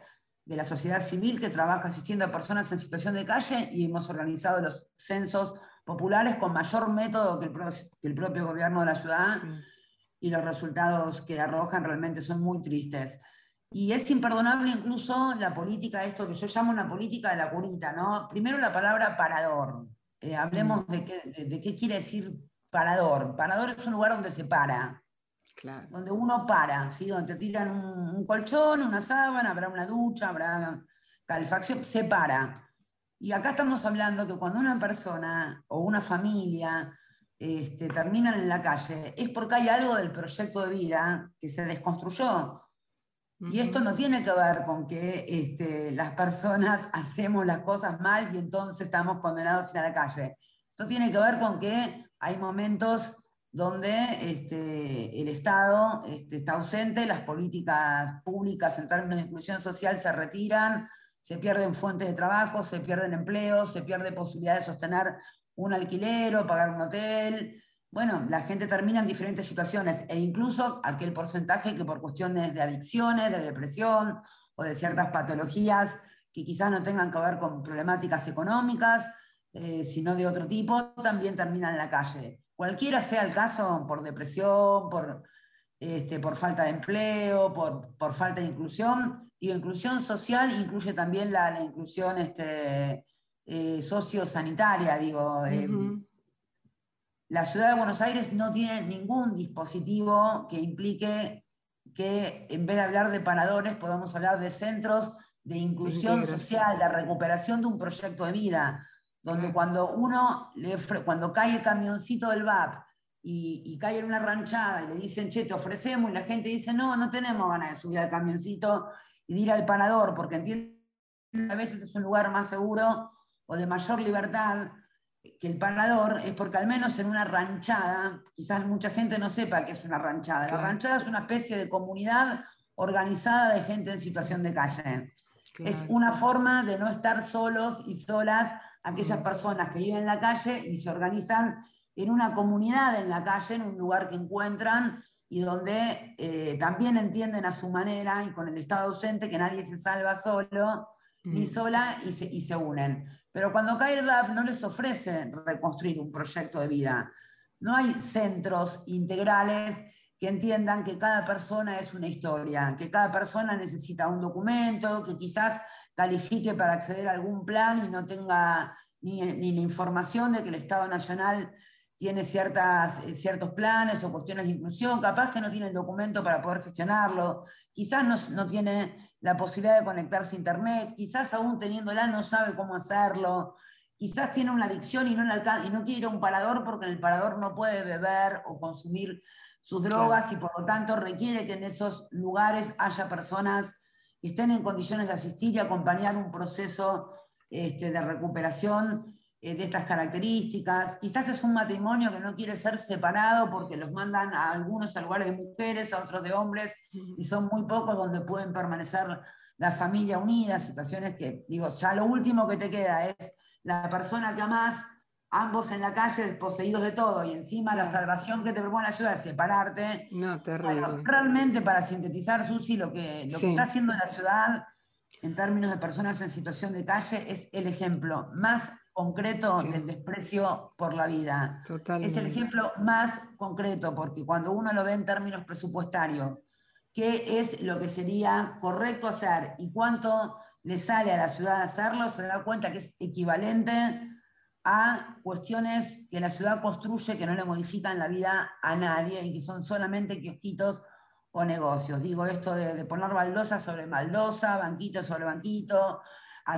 de la sociedad civil que trabaja asistiendo a personas en situación de calle y hemos organizado los censos populares con mayor método que el, pro- que el propio gobierno de la ciudad y los resultados que arrojan realmente son muy tristes. Y es imperdonable incluso la política, esto que yo llamo una política de la curita, ¿no? Primero la palabra parador. Eh, hablemos de, qué, de- de qué quiere decir parador. Parador es un lugar donde se para, Claro. donde uno para, ¿sí? donde te tiran un, un colchón, una sábana, habrá una ducha, habrá calefacción, se para. Y acá estamos hablando que cuando una persona o una familia este, terminan en la calle, es porque hay algo del proyecto de vida que se desconstruyó. Y esto no tiene que ver con que este, las personas hacemos las cosas mal y entonces estamos condenados a ir a la calle. Esto tiene que ver con que hay momentos donde este, el Estado este, está ausente, las políticas públicas en términos de inclusión social se retiran, se pierden fuentes de trabajo, se pierden empleos, se pierde posibilidad de sostener un alquiler o pagar un hotel. Bueno, la gente termina en diferentes situaciones e incluso aquel porcentaje que por cuestiones de adicciones, de depresión o de ciertas patologías que quizás no tengan que ver con problemáticas económicas, eh, sino de otro tipo, también terminan en la calle. Cualquiera sea el caso, por depresión, por, este, falta de empleo, por, falta de inclusión, y inclusión social incluye también la, inclusión este, eh, sociosanitaria, digo. Ujú. La ciudad de Buenos Aires no tiene ningún dispositivo que implique que en vez de hablar de paradores podamos hablar de centros de inclusión social, de recuperación de un proyecto de vida, donde cuando uno, le cuando cae el camioncito del VAP y, y cae en una ranchada y le dicen, che, te ofrecemos, y la gente dice, no, no tenemos ganas de subir al camioncito y de ir al parador, porque entienden a veces es un lugar más seguro o de mayor libertad que el parador es porque al menos en una ranchada, quizás mucha gente no sepa qué es una ranchada. Claro. La ranchada es una especie de comunidad organizada de gente en situación de calle. Es una forma de no estar solos y solas aquellas personas que viven en la calle y se organizan en una comunidad en la calle, en un lugar que encuentran y donde eh, también entienden a su manera y con el Estado ausente que nadie se salva solo ni Mm. sola y se, y se unen. Pero cuando cae el RAP no les ofrece reconstruir un proyecto de vida. No hay centros integrales que entiendan que cada persona es una historia, que cada persona necesita un documento, que quizás califique para acceder a algún plan y no tenga ni, ni la información de que el Estado Nacional tiene ciertas, eh, ciertos planes o cuestiones de inclusión, capaz que no tiene el documento para poder gestionarlo, quizás no, no tiene la posibilidad de conectarse a internet, quizás aún teniéndola no sabe cómo hacerlo, quizás tiene una adicción y no, y no quiere ir a un parador porque en el parador no puede beber o consumir sus drogas y por lo tanto requiere que en esos lugares haya personas que estén en condiciones de asistir y acompañar un proceso este, de recuperación de estas características. Quizás es un matrimonio que no quiere ser separado porque los mandan a algunos a lugares de mujeres, a otros de hombres, y son muy pocos donde pueden permanecer la familia unida, situaciones que, digo, ya lo último que te queda es la persona que amás, ambos en la calle, poseídos de todo, y encima la salvación que te propone la ciudad es separarte. No, terrible. realmente, para sintetizar, Susi, lo que, lo que está haciendo la ciudad en términos de personas en situación de calle es el ejemplo más concreto del desprecio por la vida. Es el ejemplo más concreto, porque cuando uno lo ve en términos presupuestarios, qué es lo que sería correcto hacer y cuánto le sale a la ciudad hacerlo, se da cuenta que es equivalente a cuestiones que la ciudad construye que no le modifican la vida a nadie y que son solamente kiosquitos o negocios. Digo esto de, de poner baldosa sobre baldosa, banquito sobre banquito,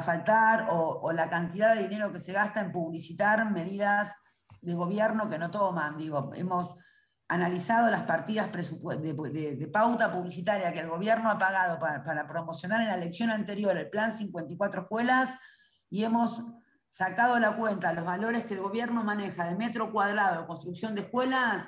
faltar o, la cantidad de dinero que se gasta en publicitar medidas de gobierno que no toman. Digo, hemos analizado las partidas de, de, pauta publicitaria que el gobierno ha pagado para, para, promocionar en la elección anterior el plan 54 escuelas y hemos sacado la cuenta los valores que el gobierno maneja de metro cuadrado de construcción de escuelas,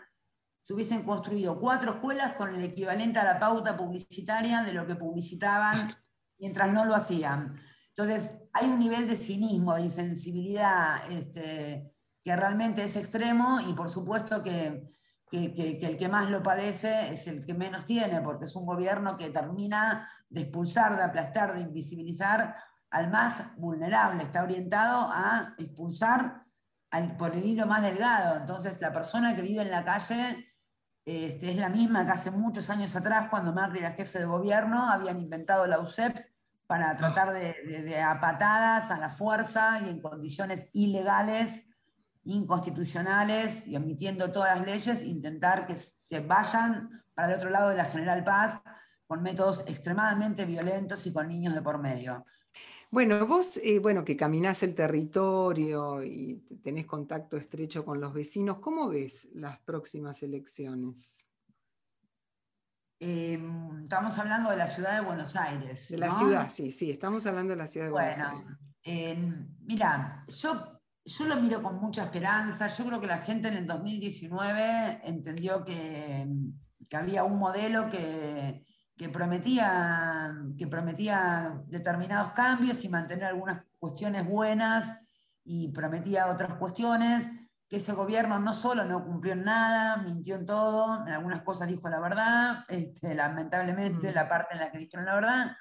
se hubiesen construido cuatro escuelas con el equivalente a la pauta publicitaria de lo que publicitaban mientras no lo hacían. Entonces, hay un nivel de cinismo, de insensibilidad este, que realmente es extremo y por supuesto que, el que más lo padece es el que menos tiene, porque es un gobierno que termina de expulsar, de aplastar, de invisibilizar al más vulnerable, está orientado a expulsar al, por el hilo más delgado. Entonces, la persona que vive en la calle este, es la misma que hace muchos años atrás, cuando Macri era jefe de gobierno, habían inventado la UCEP para tratar de, de, a patadas, a la fuerza y en condiciones ilegales, inconstitucionales y omitiendo todas las leyes, intentar que se vayan para el otro lado de la General Paz con métodos extremadamente violentos y con niños de por medio. Bueno, vos, eh, bueno, que caminás el territorio y tenés contacto estrecho con los vecinos, ¿cómo ves las próximas elecciones? Em, estamos hablando de la ciudad de Buenos Aires. De la ciudad, sí, sí, estamos hablando de la ciudad de Buenos Aires. Bueno, mira, yo, yo lo miro con mucha esperanza. Yo creo que la gente en el 2019 entendió que, había un modelo que, prometía, que prometía determinados cambios y mantener algunas cuestiones buenas y prometía otras cuestiones que ese gobierno no solo no cumplió en nada, mintió en todo, en algunas cosas dijo la verdad, este, lamentablemente mm. la parte en la que dijeron la verdad,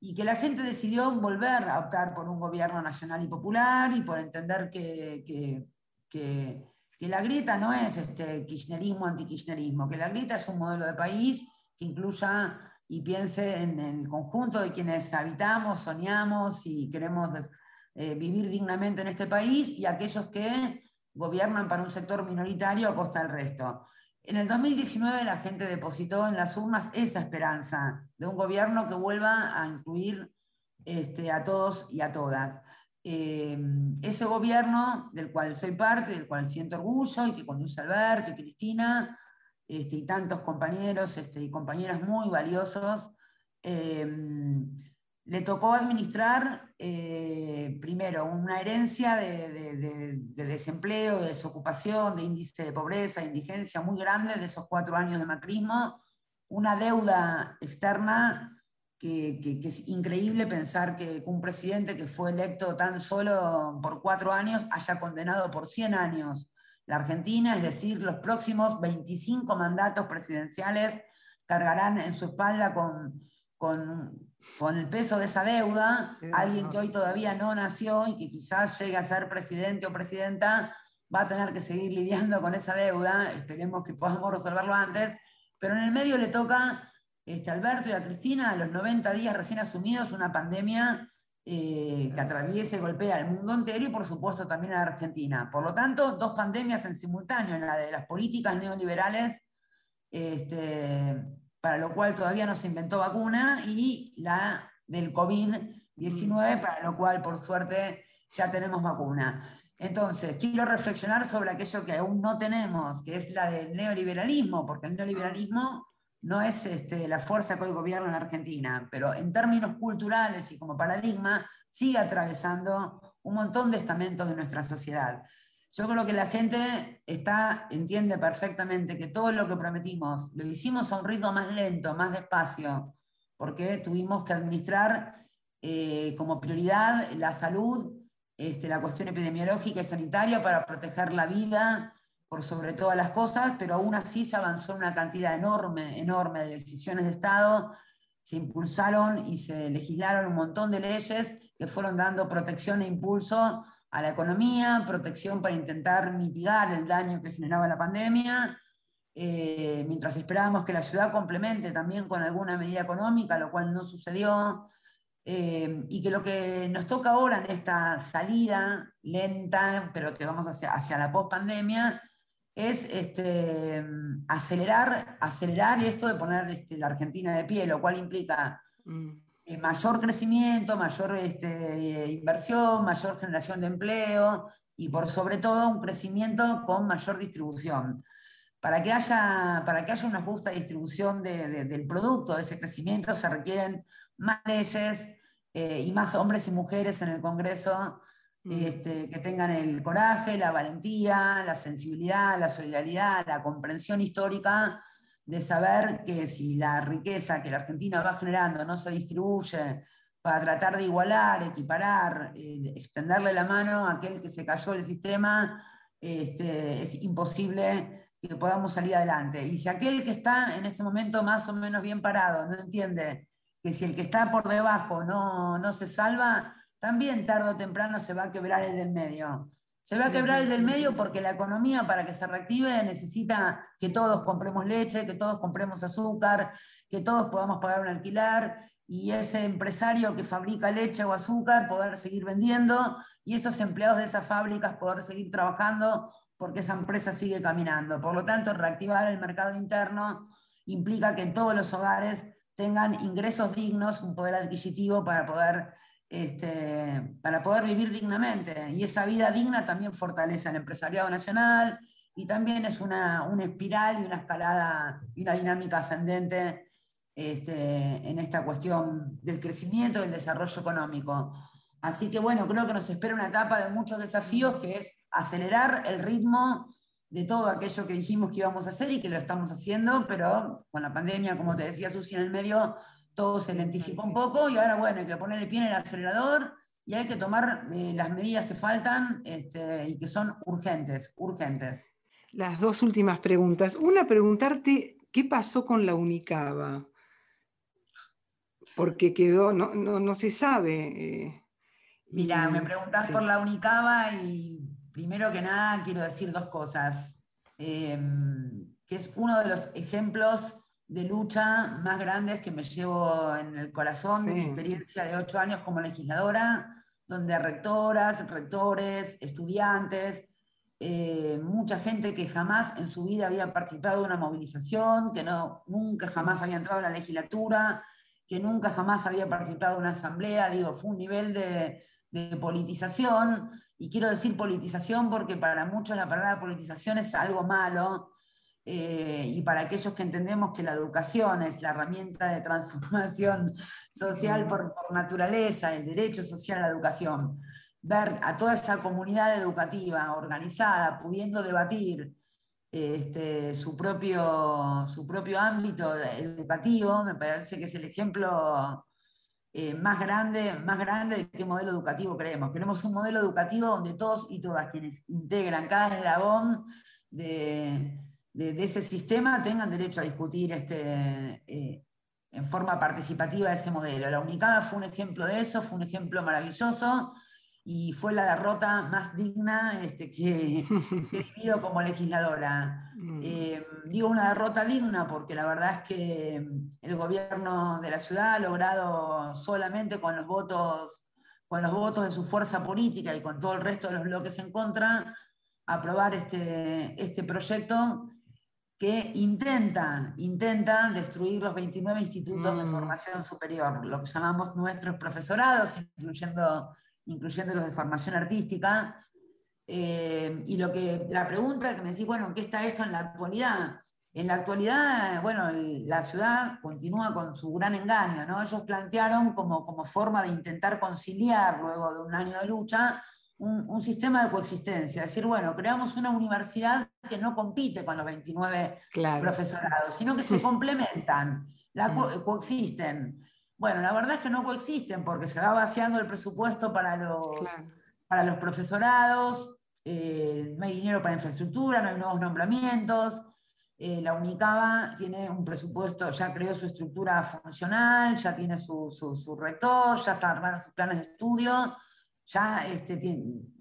y que la gente decidió volver a optar por un gobierno nacional y popular y por entender que, que, que, la grieta no es este kirchnerismo, antikirchnerismo, que la grieta es un modelo de país que incluya y piense en, el conjunto de quienes habitamos, soñamos y queremos eh, vivir dignamente en este país y aquellos que gobiernan para un sector minoritario a costa resto. En el 2019 la gente depositó en las urnas esa esperanza de un gobierno que vuelva a incluir este, a todos y a todas. Eh, ese gobierno del cual soy parte, del cual siento orgullo y que conduce Alberto y Cristina este, y tantos compañeros este, y compañeras muy valiosos, eh, le tocó administrar eh, primero una herencia de, desempleo, de desocupación, de índice de pobreza, indigencia muy grande de esos cuatro años de macrismo, una deuda externa que, es increíble pensar que un presidente que fue electo tan solo por cuatro años haya condenado por 100 años la Argentina, es decir, los próximos 25 mandatos presidenciales cargarán en su espalda con con el peso de esa deuda, alguien que hoy todavía no nació y que quizás llegue a ser presidente o presidenta, va a tener que seguir lidiando con esa deuda, esperemos que podamos resolverlo antes, pero en el medio le toca este, a Alberto y a Cristina, a los 90 días recién asumidos, una pandemia eh, que atraviesa y golpea el mundo entero y por supuesto también a la Argentina. Por lo tanto, dos pandemias en simultáneo, la de las políticas neoliberales, este, para lo cual todavía no se inventó vacuna, y la del COVID-19, para lo cual por suerte ya tenemos vacuna. Entonces, quiero reflexionar sobre aquello que aún no tenemos, que es la del neoliberalismo, porque el neoliberalismo no es este, la fuerza que hoy gobierna en Argentina, pero en términos culturales y como paradigma, sigue atravesando un montón de estamentos de nuestra sociedad. Yo creo que la gente está, entiende perfectamente que todo lo que prometimos lo hicimos a un ritmo más lento, más despacio, porque tuvimos que administrar eh, como prioridad la salud, este, la cuestión epidemiológica y sanitaria para proteger la vida por sobre todas las cosas, pero aún así se avanzó una cantidad enorme, enorme de decisiones de Estado, se impulsaron y se legislaron un montón de leyes que fueron dando protección e impulso a la economía, protección para intentar mitigar el daño que generaba la pandemia, eh, mientras esperábamos que la ciudad complemente también con alguna medida económica, lo cual no sucedió, eh, y que lo que nos toca ahora en esta salida lenta, pero que vamos hacia, hacia la post-pandemia, es este, acelerar, acelerar esto de poner este, la Argentina de pie, lo cual implica Mm. Mayor crecimiento, mayor este, inversión, mayor generación de empleo y por sobre todo un crecimiento con mayor distribución. Para que haya, para que haya una justa distribución de- de- del producto de ese crecimiento se requieren más leyes eh, y más hombres y mujeres en el Congreso este, que tengan el coraje, la valentía, la sensibilidad, la solidaridad, la comprensión histórica de saber que si la riqueza que la Argentina va generando no se distribuye para tratar de igualar, equiparar, eh, extenderle la mano a aquel que se cayó del sistema, este, es imposible que podamos salir adelante. Y si aquel que está en este momento más o menos bien parado no entiende que si el que está por debajo no, no se salva, también tarde o temprano se va a quebrar el del medio. Se va a quebrar el del medio porque la economía para que se reactive necesita que todos compremos leche, que todos compremos azúcar, que todos podamos pagar un alquiler y ese empresario que fabrica leche o azúcar poder seguir vendiendo y esos empleados de esas fábricas poder seguir trabajando porque esa empresa sigue caminando. Por lo tanto, reactivar el mercado interno implica que todos los hogares tengan ingresos dignos, un poder adquisitivo para poder este, para poder vivir dignamente. Y esa vida digna también fortalece al empresariado nacional y también es una, una espiral y una escalada y una dinámica ascendente este, en esta cuestión del crecimiento y del desarrollo económico. Así que bueno, creo que nos espera una etapa de muchos desafíos que es acelerar el ritmo de todo aquello que dijimos que íbamos a hacer y que lo estamos haciendo, pero con la pandemia, como te decía Susi, en el medio todo se lentificó un poco y ahora bueno, hay que ponerle pie en el acelerador y hay que tomar eh, las medidas que faltan este, y que son urgentes, urgentes. Las dos últimas preguntas. Una, preguntarte qué pasó con la Unicaba. Porque quedó, no, no, no se sabe. eh, Mira, me preguntás sí. por la Unicaba y primero que nada quiero decir dos cosas. Em, que es uno de los ejemplos de lucha más grandes que me llevo en el corazón de mi experiencia de ocho años como legisladora, donde rectoras, rectores, estudiantes, eh, mucha gente que jamás en su vida había participado de una movilización, que no, nunca jamás había entrado a la legislatura, que nunca jamás había participado de una asamblea, digo, fue un nivel de, de politización, y quiero decir politización porque para muchos la palabra politización es algo malo, eh, y para aquellos que entendemos que la educación es la herramienta de transformación social por, naturaleza, el derecho social a la educación, ver a toda esa comunidad educativa organizada, pudiendo debatir este, su, propio, su propio ámbito educativo, me parece que es el ejemplo eh, más, grande, más grande de qué modelo educativo queremos. Queremos un modelo educativo donde todos y todas quienes integran cada eslabón de, de, de ese sistema tengan derecho a discutir este, eh, en forma participativa ese modelo. La Unicada fue un ejemplo de eso, fue un ejemplo maravilloso y fue la derrota más digna este, que, que he vivido como legisladora. Eh, digo una derrota digna porque la verdad es que el gobierno de la ciudad ha logrado solamente con los votos con los votos de su fuerza política y con todo el resto de los bloques en contra, aprobar este, este proyecto que intenta, intenta destruir los 29 institutos de Mm. formación superior, lo que llamamos nuestros profesorados, incluyendo, incluyendo los de formación artística. Eh, y lo que, la pregunta que me decís, bueno, ¿qué está esto en la actualidad? En la actualidad, bueno, la ciudad continúa con su gran engaño, ¿no? Ellos plantearon como, como forma de intentar conciliar, luego de un año de lucha, un, un sistema de coexistencia. Es decir, bueno, creamos una universidad que no compite con los 29 Claro. profesorados, sino que se complementan, la co- coexisten. Bueno, la verdad es que no coexisten porque se va vaciando el presupuesto para los, para los profesorados, eh, no hay dinero para infraestructura, no hay nuevos nombramientos. eh, la UNICABA tiene un presupuesto, ya creó su estructura funcional, ya tiene su, su- su rector, ya está armando sus planes de estudio, ya este,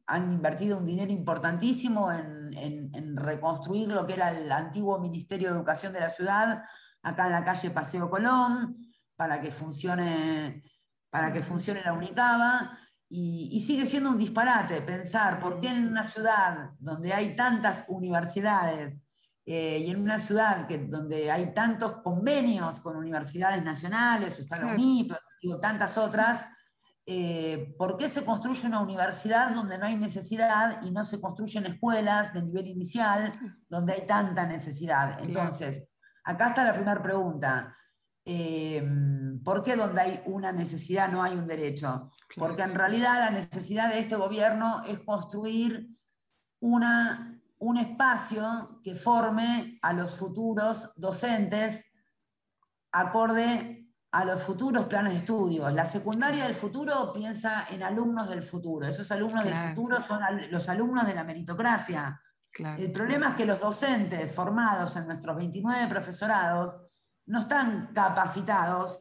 han invertido un dinero importantísimo en, en- en reconstruir lo que era el antiguo Ministerio de Educación de la ciudad, acá en la calle Paseo Colón, para que funcione, para que funcione la UNICABA. Y, y sigue siendo un disparate pensar por qué en una ciudad donde hay tantas universidades eh, y en una ciudad que, donde hay tantos convenios con universidades nacionales, está la. UNIP, digo, tantas otras, eh, ¿por qué se construye una universidad donde no hay necesidad y no se construyen escuelas de nivel inicial donde hay tanta necesidad? Entonces, acá está la primera pregunta. Eh, ¿Por qué donde hay una necesidad no hay un derecho? Porque en realidad la necesidad de este gobierno es construir una, un espacio que forme a los futuros docentes acorde a los futuros planes de estudio. La secundaria del futuro piensa en alumnos del futuro. Esos alumnos del Claro. futuro son al- los alumnos de la meritocracia. Claro. El problema es que los docentes formados en nuestros 29 profesorados no están capacitados,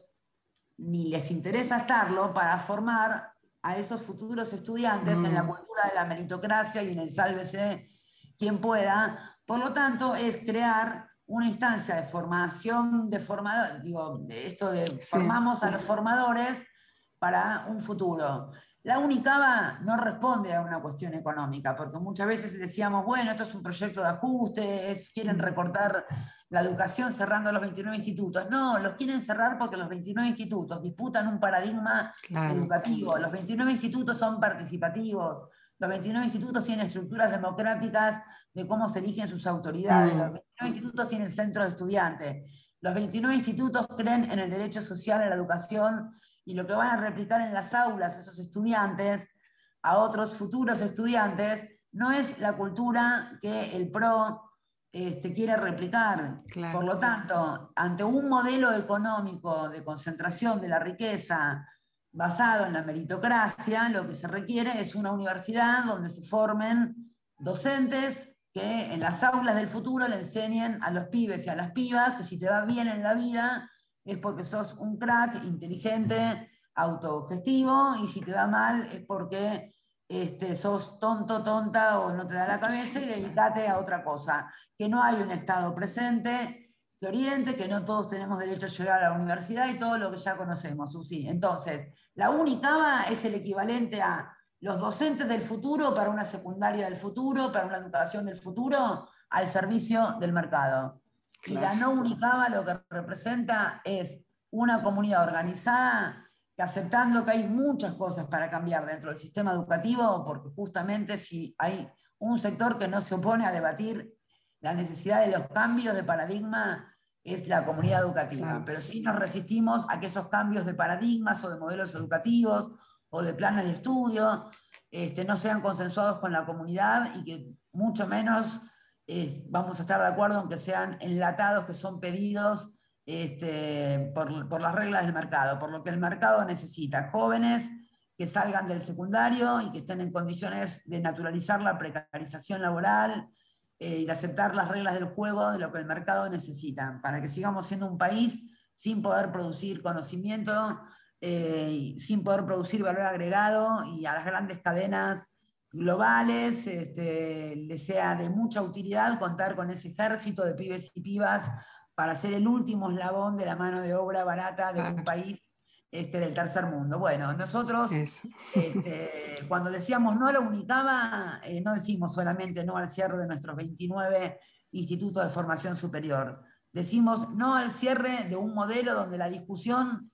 ni les interesa estarlo, para formar a esos futuros estudiantes en la Mm. cultura de la meritocracia y en el sálvese quien pueda. Por lo tanto, es crear una instancia de formación de formadores, digo, de esto de formamos a los formadores para un futuro. La UNICABA no responde a una cuestión económica, porque muchas veces decíamos, bueno, esto es un proyecto de ajuste, es- quieren recortar la educación cerrando los 29 institutos. No, los quieren cerrar porque los 29 institutos disputan un paradigma Claro. educativo. Los 29 institutos son participativos. Los 29 institutos tienen estructuras democráticas de cómo se eligen sus autoridades. Mm. Los 29 institutos tienen centro de estudiantes. Los 29 institutos creen en el derecho social a la educación y lo que van a replicar en las aulas esos estudiantes a otros futuros estudiantes no es la cultura que el PRO este, quiere replicar. Claro. Por lo tanto, ante un modelo económico de concentración de la riqueza basado en la meritocracia, lo que se requiere es una universidad donde se formen docentes que en las aulas del futuro le enseñen a los pibes y a las pibas que si te va bien en la vida es porque sos un crack inteligente, autogestivo, y si te va mal es porque este, sos tonto, tonta o no te da la cabeza y dedicate a otra cosa. Que no hay un Estado presente que oriente, que no todos tenemos derecho a llegar a la universidad y todo lo que ya conocemos, Susi. Entonces, la UNICABA es el equivalente a los docentes del futuro para una secundaria del futuro, para una educación del futuro, al servicio del mercado. Y la no UNICABA lo que representa es una comunidad organizada que aceptando que hay muchas cosas para cambiar dentro del sistema educativo, porque justamente si hay un sector que no se opone a debatir la necesidad de los cambios de paradigma, es la comunidad educativa. Pero sí nos resistimos a que esos cambios de paradigmas o de modelos educativos o de planes de estudio este, no sean consensuados con la comunidad y que mucho menos vamos a estar de acuerdo en que sean enlatados, que son pedidos este, por, por, las reglas del mercado, por lo que el mercado necesita. Jóvenes que salgan del secundario y que estén en condiciones de naturalizar la precarización laboral eh, y de aceptar las reglas del juego de lo que el mercado necesita, para que sigamos siendo un país sin poder producir conocimiento, eh, sin poder producir valor agregado y a las grandes cadenas globales este, les sea de mucha utilidad contar con ese ejército de pibes y pibas para ser el último eslabón de la mano de obra barata de un país este, del tercer mundo. Bueno, nosotros este, cuando decíamos no a la Unicaba, eh, no decimos solamente no al cierre de nuestros 29 institutos de formación superior. Decimos no al cierre de un modelo donde la discusión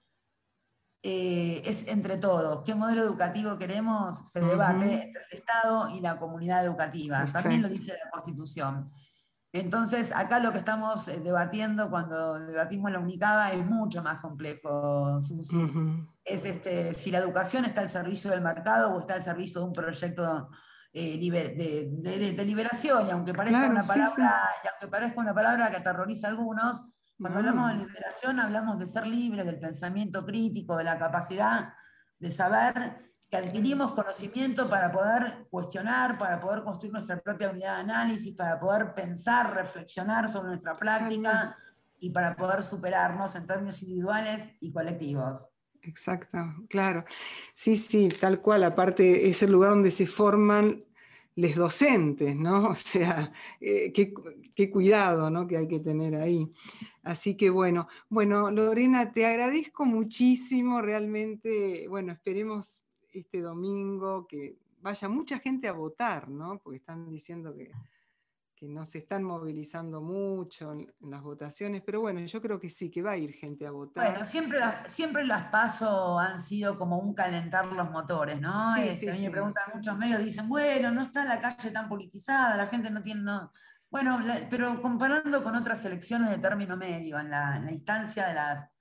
eh, es entre todos. ¿Qué modelo educativo queremos? Se debate entre el Estado y la comunidad educativa. También lo dice la Constitución. Entonces, acá lo que estamos eh, debatiendo cuando debatimos la Unicaba es mucho más complejo, Es este, si la educación está al servicio del mercado o está al servicio de un proyecto eh, de, liberación, y aunque parezca, una palabra, Y aunque parezca una palabra que aterroriza a algunos, cuando hablamos de liberación hablamos de ser libre, del pensamiento crítico, de la capacidad de saber que adquirimos conocimiento para poder cuestionar, para poder construir nuestra propia unidad de análisis, para poder pensar, reflexionar sobre nuestra práctica y para poder superarnos en términos individuales y colectivos. Exacto, claro. Sí, sí, tal cual. Aparte, es el lugar donde se forman los docentes, ¿no? O sea, eh, qué, qué, cuidado ¿no? que hay que tener ahí. Así que bueno, bueno, Lorena, te agradezco muchísimo, realmente, bueno, esperemos este domingo, que vaya mucha gente a votar, ¿no? Porque están diciendo que, que no se están movilizando mucho en, las votaciones, pero bueno, yo creo que sí, que va a ir gente a votar. Bueno, siempre, siempre las paso han sido como un calentar los motores, ¿no? Sí, este, sí, a mí sí. me preguntan muchos medios, dicen, bueno, no está la calle tan politizada, la gente no tiene... Bueno, pero comparando con otras elecciones de término medio, en la, en la instancia de las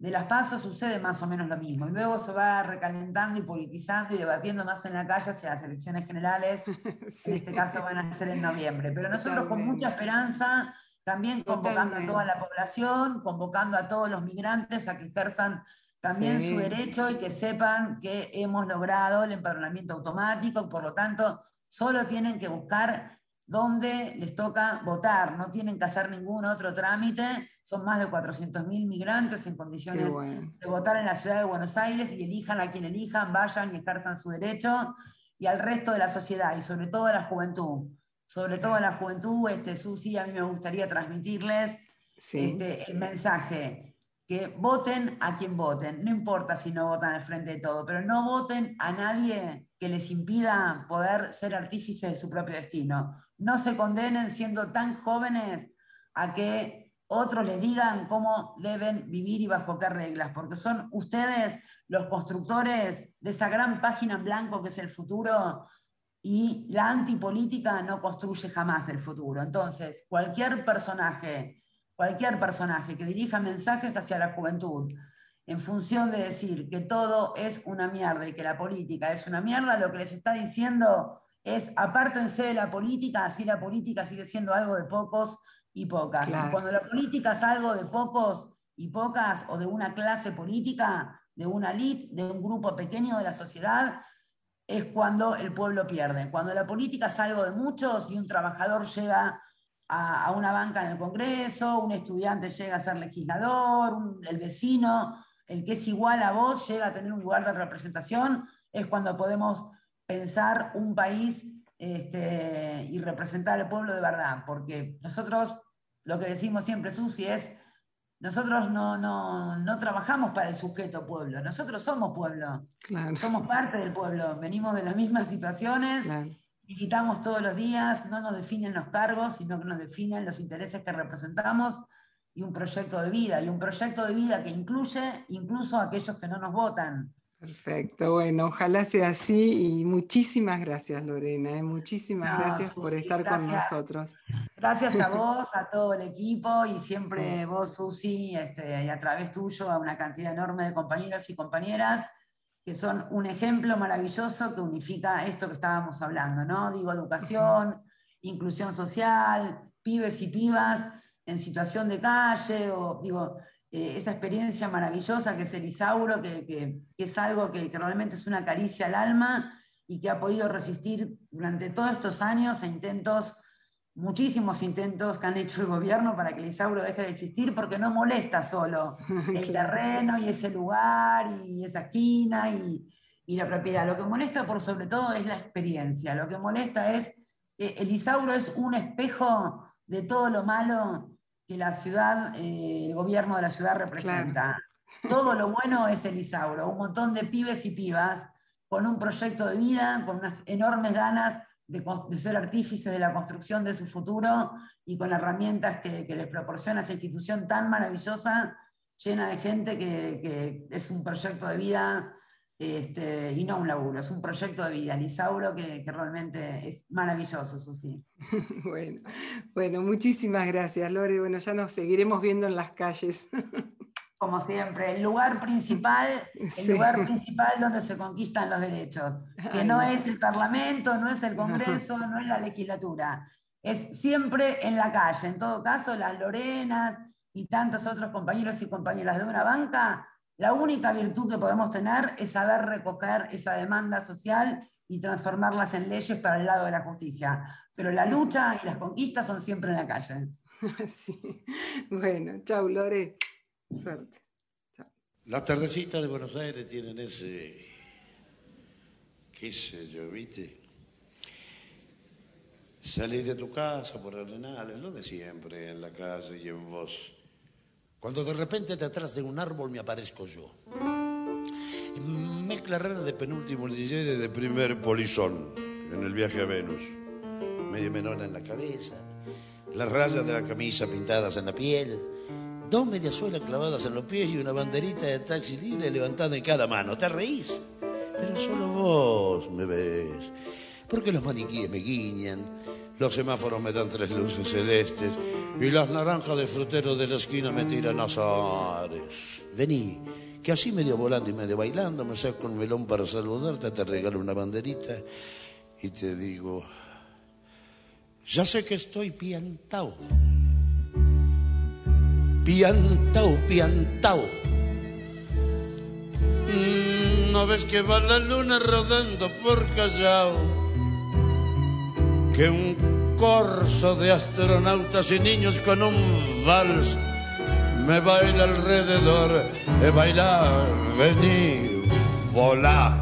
de las pasos sucede más o menos lo mismo. Y luego se va recalentando y politizando y debatiendo más en la calle hacia las elecciones generales, en este caso van a ser en noviembre. Pero nosotros con mucha esperanza, también convocando a toda la población, convocando a todos los migrantes a que ejerzan también Sí. su derecho y que sepan que hemos logrado el empadronamiento automático, por lo tanto, solo tienen que buscar dónde les toca votar, no tienen que hacer ningún otro trámite, son más de 400.000 migrantes en condiciones bueno. de votar en la ciudad de Buenos Aires y elijan a quien elijan, vayan y ejerzan su derecho, y al resto de la sociedad, y sobre todo a la juventud. Sobre todo a la juventud, este, Susi, a mí me gustaría transmitirles Sí. este, el mensaje, que voten a quien voten, no importa si no votan al frente de todo, pero no voten a nadie que les impida poder ser artífice de su propio destino. No se condenen siendo tan jóvenes a que otros les digan cómo deben vivir y bajo qué reglas, porque son ustedes los constructores de esa gran página en blanco que es el futuro y la antipolítica no construye jamás el futuro. Entonces, cualquier personaje, cualquier personaje que dirija mensajes hacia la juventud en función de decir que todo es una mierda y que la política es una mierda, lo que les está diciendo es apártense de la política, así la política sigue siendo algo de pocos y pocas. Y cuando la política es algo de pocos y pocas, o de una clase política, de una elite, de un grupo pequeño de la sociedad, es cuando el pueblo pierde. Cuando la política es algo de muchos y un trabajador llega a, a una banca en el Congreso, un estudiante llega a ser legislador, un- el vecino, el que es igual a vos, llega a tener un lugar de representación, es cuando podemos pensar un país este, y representar al pueblo de verdad. Porque nosotros, lo que decimos siempre, Susi, es, nosotros no, no, no trabajamos para el sujeto pueblo, nosotros somos pueblo. Claro. Somos parte del pueblo, venimos de las mismas situaciones, militamos todos los días, no nos definen los cargos, sino que nos definen los intereses que representamos y un proyecto de vida, y un proyecto de vida que incluye incluso a aquellos que no nos votan. Perfecto, bueno, ojalá sea así y muchísimas gracias Lorena, ¿eh? muchísimas No, gracias por estar con nosotros. Gracias a vos, a todo el equipo y siempre vos, Susi, este, y a través tuyo a una cantidad enorme de compañeros y compañeras que son un ejemplo maravilloso que unifica esto que estábamos hablando, ¿no? Digo, educación, inclusión social, pibes y pibas en situación de calle, o digo, eh, esa experiencia maravillosa que es el Isauro, que, que- que es algo que, que realmente es una caricia al alma y que ha podido resistir durante todos estos años a intentos muchísimos intentos que han hecho el gobierno para que el Isauro deje de existir porque no molesta solo el terreno y ese lugar y esa esquina y, y la propiedad. Lo que molesta por sobre todo es la experiencia. Lo que molesta es, eh, el Isauro es un espejo de todo lo malo que la ciudad, eh, el gobierno de la ciudad representa. todo lo bueno es el Isauro, un montón de pibes y pibas con un proyecto de vida, con unas enormes ganas de, ser artífices de la construcción de su futuro y con herramientas que, les proporciona esa institución tan maravillosa, llena de gente que, que es un proyecto de vida este, y no un laburo, es un proyecto de vida, Lisauro, que, que realmente es maravilloso, Susi. bueno, bueno, muchísimas gracias, Lore. Bueno, ya nos seguiremos viendo en las calles. Como siempre, el lugar principal, el Sí. lugar principal donde se conquistan los derechos, que no. es el Parlamento, no es el Congreso, no es la legislatura, es siempre en la calle. En todo caso, las Lorenas y tantos otros compañeros y compañeras de una banca, la única virtud que podemos tener es saber recoger esa demanda social y transformarlas en leyes para el lado de la justicia. Pero la lucha y las conquistas son siempre en la calle. Sí. Bueno, chau, Lore. Suerte. Las tardecitas de Buenos Aires tienen ese, qué sé yo, ¿viste? Salir de tu casa por arenales, lo de siempre, en la casa y en vos. Cuando de repente detrás de un árbol me aparezco yo. Mezcla rara de penúltimo lillere de primer polizón en el viaje a Venus. Medio menona en la cabeza, las rayas de la camisa pintadas en la piel, dos mediasuelas clavadas en los pies y una banderita de taxi libre levantada en cada mano. ¿Te reís? Pero solo vos me ves. Porque los maniquíes me guiñan, los semáforos me dan tres luces celestes y las naranjas de frutero de la esquina me tiran azares. Vení, que así medio volando y medio bailando me saco un melón para saludarte, te regalo una banderita y te digo, ya sé que estoy piantao. Piantao, piantao. Mm, ¿No ves que va la luna rodando por Callao? Que un corso de astronautas y niños con un vals me baila alrededor. Eh, baila, vení, volá.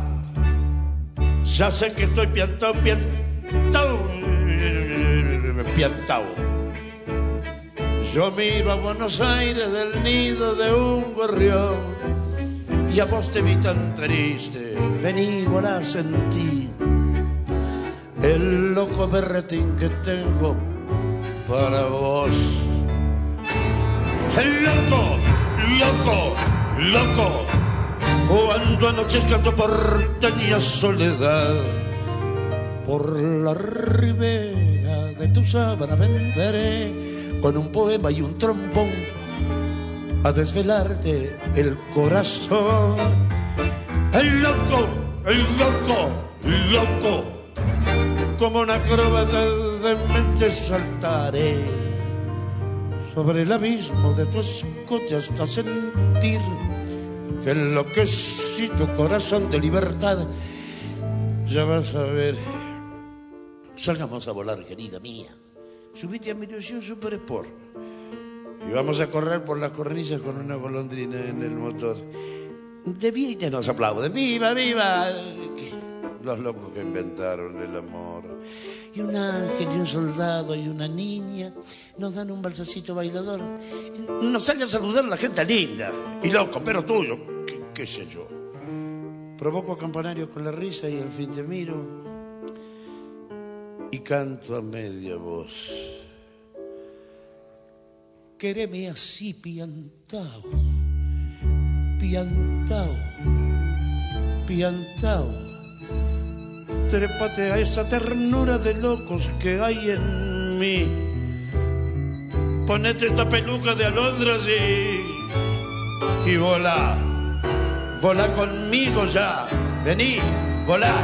Ya sé que estoy piantao, piantao, piantao. Yo miro a Buenos Aires del nido de un gorrión y a vos te vi tan triste. Vení, volá, sentí el loco berretín que tengo para vos. El loco, loco, loco, cuando anochezca tu porteña soledad, por la ribera de tu sábana venderé con un poema y un trombón a desvelarte el corazón. El loco, el loco, loco, como una acróbata de mente saltaré sobre el abismo de tu escote hasta sentir que enloquecido corazón de libertad ya vas a ver. Salgamos a volar, querida mía. Subite a mi ilusión Super Sport. Y vamos a correr por las cornisas con una golondrina en el motor. De vida nos aplauden. ¡Viva, viva! Los locos que inventaron el amor. Y un ángel y un soldado y una niña nos dan un balsacito bailador. Nos sale a saludar la gente linda y loco, pero tuyo, qué, qué sé yo. Provoco campanarios con la risa y al fin te miro y canto a media voz. Quereme así piantao, piantao, piantao. Trépate a esa ternura de locos que hay en mí. Ponete esta peluca de alondras y, y volá. Volá conmigo ya. Vení, volá,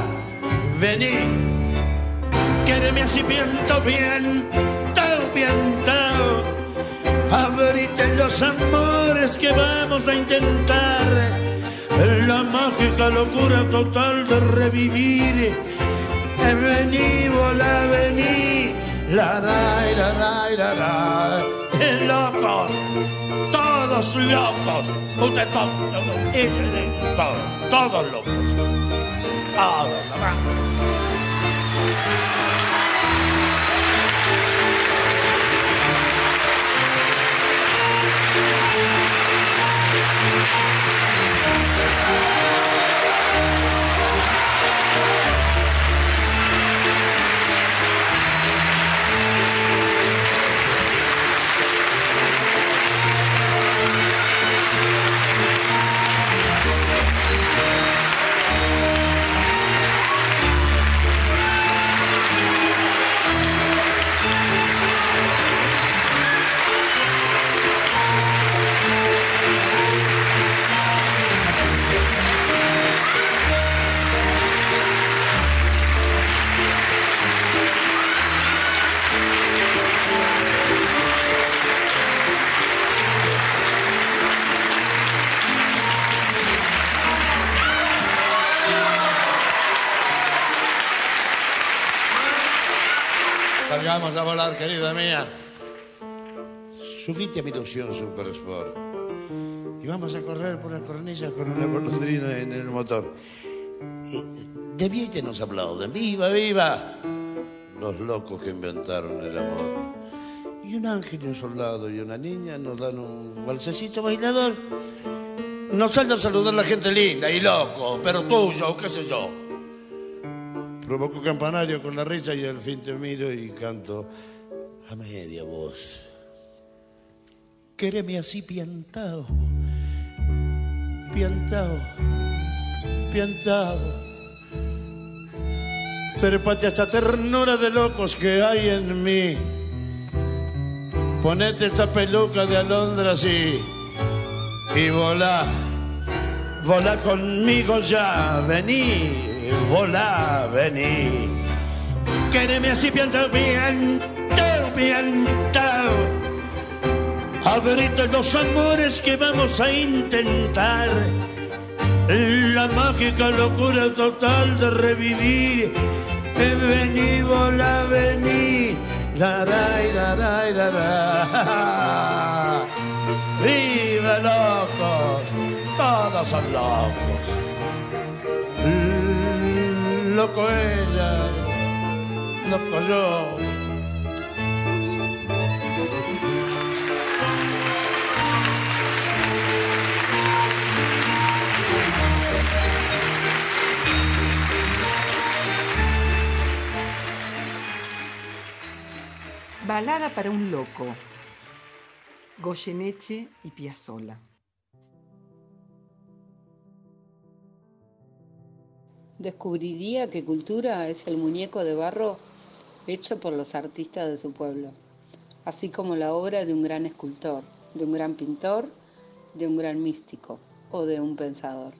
vení. Quéreme así piantao, piantao, piantao. Abrite los amores que vamos a intentar. La mágica locura total de revivir. Vení, volá, vení. La, la, la, la, la, la. Locos, todos locos. Usted todos, ese, todos, todos locos. Todos, vamos a volar, querida mía. Subite a mi ilusión Super Sport. Y vamos a correr por las cornillas con una golondrina en el motor. De Viete nos aplauden. ¡Viva, viva! Los locos que inventaron el amor. Y un ángel y un soldado y una niña nos dan un balsecito bailador. Nos sale a saludar la gente linda y loco, pero tuyo, qué sé yo. Provoco campanario con la risa y al fin te miro y canto a media voz. Quéreme así piantao, piantao, piantao. Trépate esta ternura de locos que hay en mí. Ponete esta peluca de alondras y, y volá, volá conmigo ya, vení, volá, vení. Quéreme así piantao, piantao, piantao. Abrite los amores que vamos a intentar. La mágica locura total de revivir. Vení, volá, vení. Daray, daray, daray. ¡Viva locos! Todos son locos. Loco ella, loco yo. Balada para un loco. Goyeneche y Piazzolla. Descubriría que cultura es el muñeco de barro hecho por los artistas de su pueblo, así como la obra de un gran escultor, de un gran pintor, de un gran místico o de un pensador.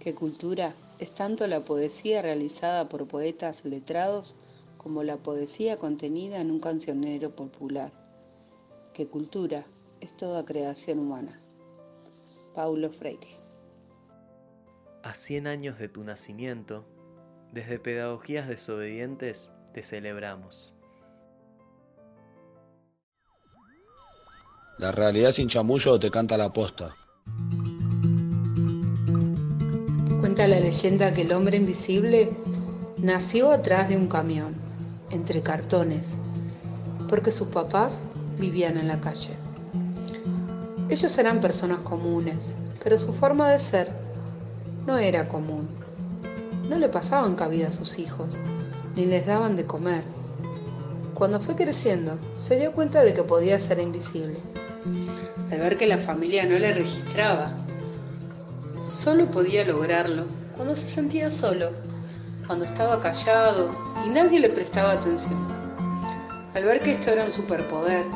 Que cultura es tanto la poesía realizada por poetas letrados como la poesía contenida en un cancionero popular. Que cultura es toda creación humana. Paulo Freire. A 100 años de tu nacimiento, desde Pedagogías Desobedientes te celebramos. La realidad sin chamullo te canta la posta. Cuenta la leyenda que el hombre invisible nació atrás de un camión, entre cartones, porque sus papás vivían en la calle. Ellos eran personas comunes, pero su forma de ser no era común. No le pasaban cabida a sus hijos, ni les daban de comer. Cuando fue creciendo, se dio cuenta de que podía ser invisible. Al ver que la familia no le registraba, solo podía lograrlo cuando se sentía solo, cuando estaba callado y nadie le prestaba atención. Al ver que esto era un superpoder,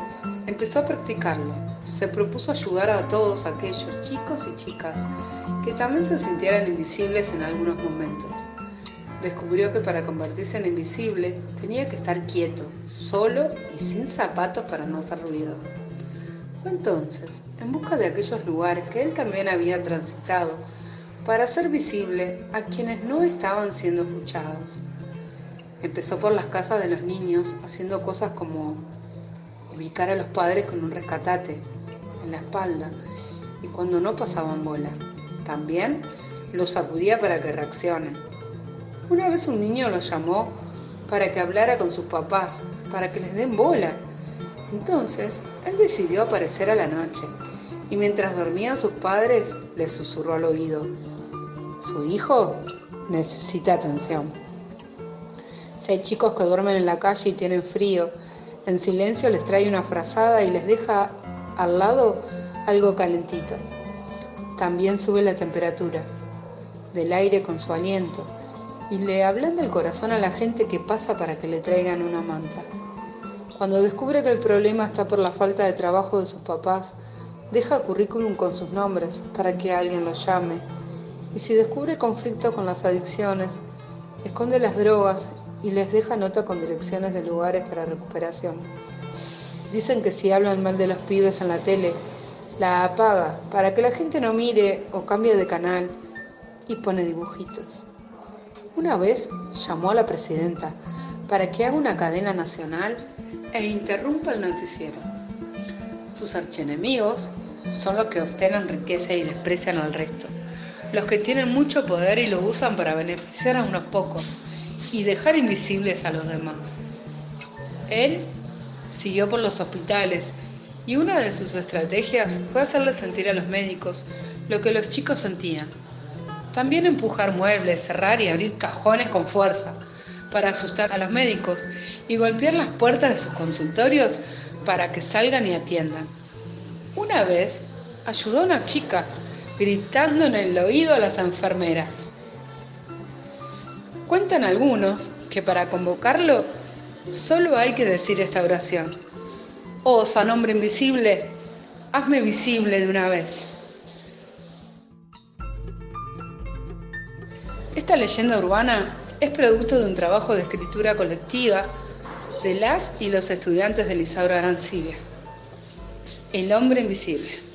empezó a practicarlo. Se propuso ayudar a todos aquellos chicos y chicas que también se sintieran invisibles en algunos momentos. Descubrió que para convertirse en invisible tenía que estar quieto, solo y sin zapatos para no hacer ruido. Entonces, en busca de aquellos lugares que él también había transitado, para hacer visible a quienes no estaban siendo escuchados. Empezó por las casas de los niños haciendo cosas como ubicar a los padres con un rescatate en la espalda y cuando no pasaban bola. También los sacudía para que reaccionen. Una vez un niño lo llamó para que hablara con sus papás, para que les den bola. Entonces, él decidió aparecer a la noche y mientras dormían sus padres les susurró al oído, su hijo necesita atención. Si hay chicos que duermen en la calle y tienen frío, en silencio les trae una frazada y les deja al lado algo calentito. También sube la temperatura del aire con su aliento y le ablanda el corazón a la gente que pasa para que le traigan una manta. Cuando descubre que el problema está por la falta de trabajo de sus papás, deja currículum con sus nombres para que alguien los llame. Y si descubre conflicto con las adicciones, esconde las drogas y les deja nota con direcciones de lugares para recuperación. Dicen que si hablan mal de los pibes en la tele, la apaga para que la gente no mire o cambie de canal y pone dibujitos. Una vez llamó a la presidenta para que haga una cadena nacional e interrumpa el noticiero. Sus archienemigos son los que obtienen riqueza y desprecian al resto, los que tienen mucho poder y lo usan para beneficiar a unos pocos y dejar invisibles a los demás. Él siguió por los hospitales y una de sus estrategias fue hacerle sentir a los médicos lo que los chicos sentían. También empujar muebles, cerrar y abrir cajones con fuerza para asustar a los médicos y golpear las puertas de sus consultorios para que salgan y atiendan. Una vez ayudó a una chica gritando en el oído a las enfermeras. Cuentan algunos que para convocarlo solo hay que decir esta oración. Oh, San Hombre Invisible, hazme visible de una vez. Esta leyenda urbana es producto de un trabajo de escritura colectiva de las y los estudiantes de Lisaura Arancibia. El hombre invisible.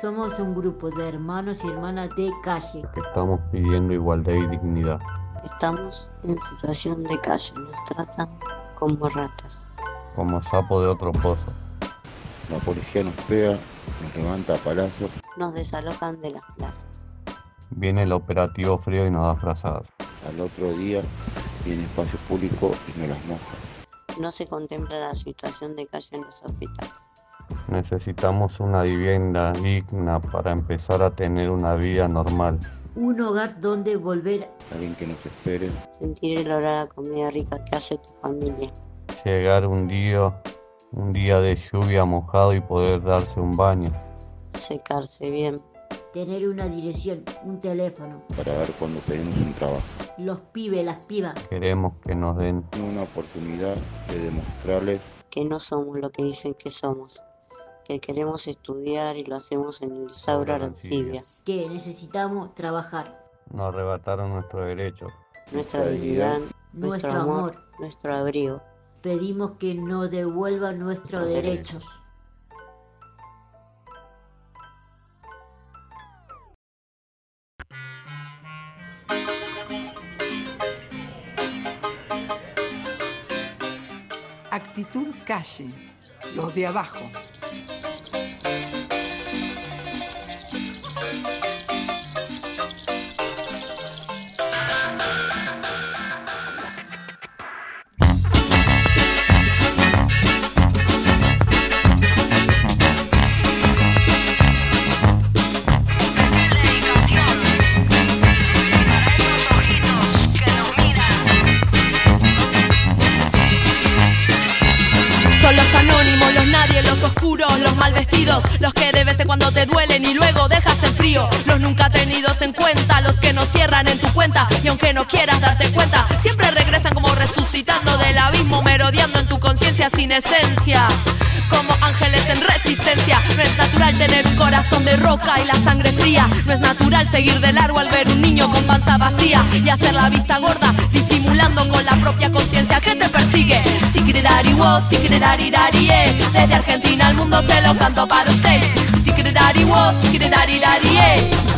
Somos un grupo de hermanos y hermanas de calle. Estamos pidiendo igualdad y dignidad. Estamos en situación de calle, nos tratan como ratas. Como sapo de otro pozo. La policía nos pega, nos levanta a palazos. Nos desalojan de las plazas. Viene el operativo frío y nos da frazadas. Al otro día viene espacio público y nos las moja. No se contempla la situación de calle en los hospitales. Necesitamos una vivienda digna para empezar a tener una vida normal. Un hogar donde volver. Alguien que nos espere. Sentir el olor a la comida rica que hace tu familia. Llegar un día, un día de lluvia mojado y poder darse un baño. Secarse bien. Tener una dirección, un teléfono. Para ver cuando pedimos un trabajo. Los pibes, las pibas. Queremos que nos den una oportunidad de demostrarles que no somos lo que dicen que somos que queremos estudiar y lo hacemos en el Saura Arancibia. Que necesitamos trabajar. Nos arrebataron nuestro derecho. Nuestra dignidad, nuestro, nuestro amor, nuestro abrigo. Pedimos que nos devuelvan nuestros derechos. Actitud calle, los de abajo. Los mal vestidos, los que de vez en cuando te duelen y luego dejas en frío, los nunca tenidos en cuenta, los que no cierran en tu cuenta y aunque no quieras darte cuenta, siempre regresan como resucitando del abismo, merodeando en tu conciencia sin esencia. Como ángeles en resistencia, no es natural tener un corazón de roca y la sangre fría. No es natural seguir de largo al ver un niño con panza vacía y hacer la vista gorda, disimulando con la propia conciencia que te persigue. Si quererari wo, si quererari eh. Desde Argentina al mundo te lo canto para usted. Si quererari wo, si quererari eh.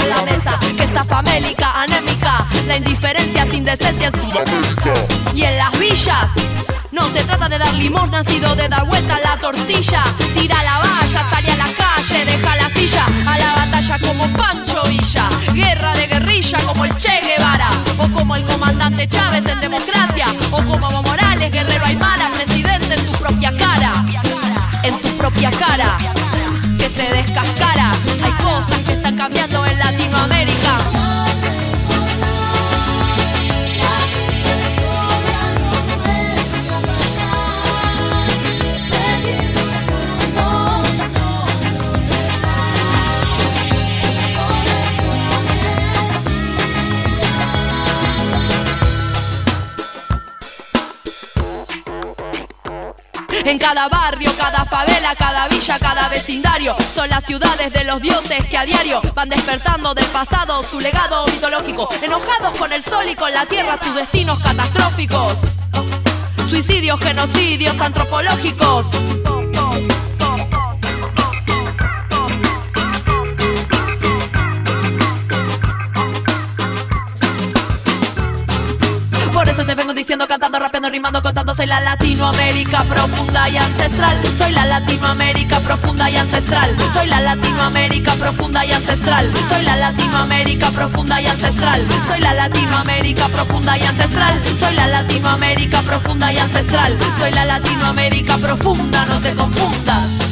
La mesa. Que está famélica, anémica, la indiferencia sin decencia en su Y en las villas. No se trata de dar limosna, sino de dar vuelta a la tortilla. Tira la valla, sale a la calle, deja la silla. A la batalla como Pancho Villa. Guerra de guerrilla como el Che Guevara. O como el comandante Chávez en democracia. O como Evo Morales, guerrero Aymara, presidente en tu propia cara. En tu propia cara se descascara. Hay cosas que están cambiando en Latinoamérica. Cada barrio, cada favela, cada villa, cada vecindario. Son las ciudades de los dioses que a diario van despertando del pasado su legado mitológico. Enojados con el sol y con la tierra, sus destinos catastróficos. Suicidios, genocidios antropológicos. Eso te vengo diciendo, cantando, rapeando, rimando, contando Soy la Latinoamérica profunda y ancestral. Soy la Latinoamérica profunda y ancestral. Soy la Latinoamérica profunda y ancestral. Soy la Latinoamérica profunda y ancestral. Soy la Latinoamérica profunda y ancestral. Soy la Latinoamérica profunda y ancestral. Soy la Latinoamérica profunda, no te confundas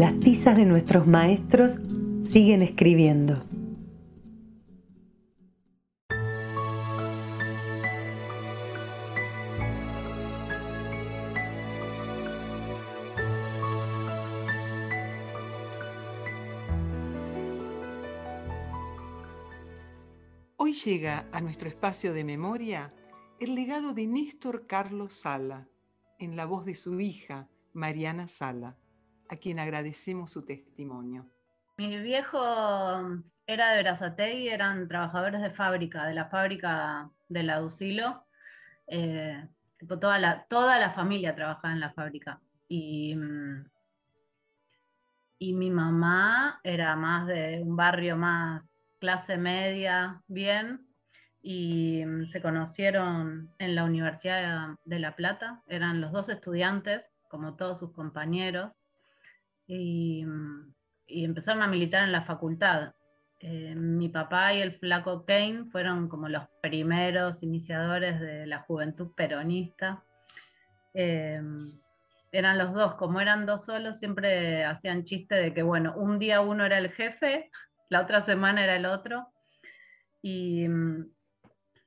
Las tizas de nuestros maestros siguen escribiendo. Hoy llega a nuestro espacio de memoria el legado de Néstor Carlos Sala, en la voz de su hija, Mariana Sala, a quien agradecemos su testimonio. Mi viejo era de Verazategui, eran trabajadores de fábrica, de la fábrica de la Ducilo. Eh, toda, la, toda la familia trabajaba en la fábrica. Y, mm, y mi mamá era más de un barrio más clase media, bien, y mm, se conocieron en la Universidad de La Plata. Eran los dos estudiantes, como todos sus compañeros, y, y empezaron a militar en la facultad. Eh, mi papá y el flaco Kane fueron como los primeros iniciadores de la juventud peronista. Eh, eran los dos, como eran dos solos, siempre hacían chiste de que, bueno, un día uno era el jefe, la otra semana era el otro, y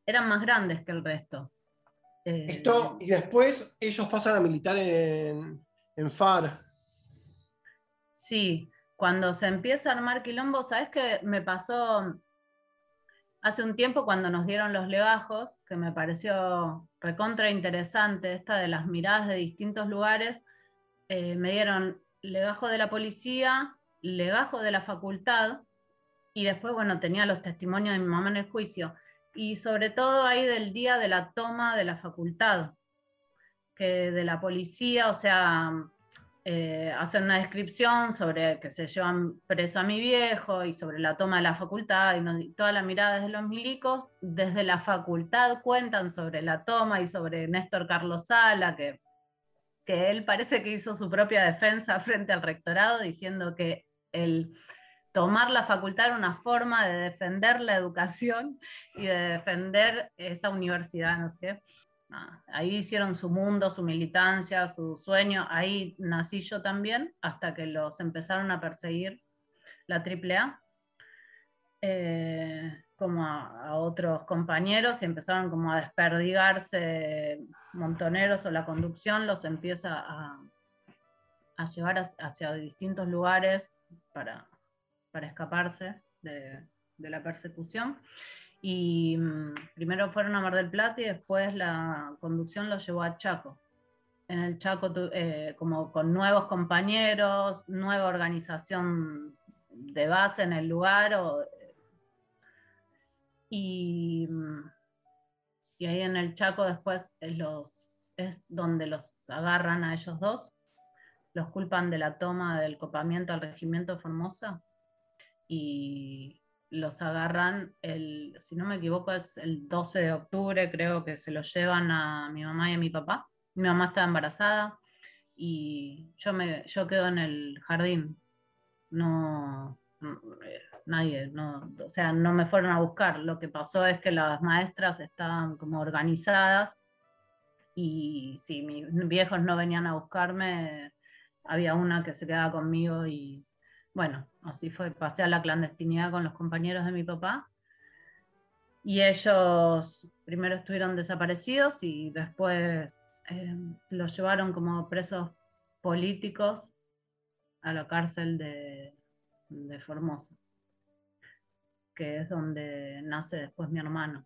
eran más grandes que el resto. Eh, Esto, y después ellos pasan a militar en, en FAR. Sí, cuando se empieza a armar quilombo, ¿sabes qué me pasó hace un tiempo cuando nos dieron los legajos? Que me pareció recontra interesante, esta de las miradas de distintos lugares. Eh, me dieron legajo de la policía, legajo de la facultad, y después, bueno, tenía los testimonios de mi mamá en el juicio. Y sobre todo ahí del día de la toma de la facultad, que de la policía, o sea, eh, hacen una descripción sobre que se llevan preso a mi viejo y sobre la toma de la facultad y, nos- toda la mirada desde los milicos. Desde la facultad cuentan sobre la toma y sobre Néstor Carlos Sala, que que él parece que hizo su propia defensa frente al rectorado diciendo que el tomar la facultad era una forma de defender la educación y de defender esa universidad, no sé Ahí hicieron su mundo, su militancia, su sueño, ahí nací yo también, hasta que los empezaron a perseguir la AAA, eh, como a, otros compañeros, y empezaron como a desperdigarse montoneros o la conducción los empieza a, llevar hacia distintos lugares para, escaparse de la persecución. Y mm, primero fueron a Mar del Plata y después la conducción los llevó a Chaco. En el Chaco, eh, como con nuevos compañeros, nueva organización de base en el lugar. y, mm, y ahí en el Chaco después es, los, es donde los agarran a ellos dos, los culpan de la toma del copamiento al regimiento Formosa y los agarran, el, si no me equivoco, es el 12 de octubre, creo que se los llevan a mi mamá y a mi papá. Mi mamá está embarazada y yo, me, yo quedo en el jardín. No, nadie, no, o sea, no me fueron a buscar. Lo que pasó es que las maestras estaban como organizadas y si mis viejos no venían a buscarme, había una que se quedaba conmigo y bueno, así fue, pasé a la clandestinidad con los compañeros de mi papá. Y ellos primero estuvieron desaparecidos y después eh, los llevaron como presos políticos a la cárcel de, Formosa, que es donde nace después mi hermano.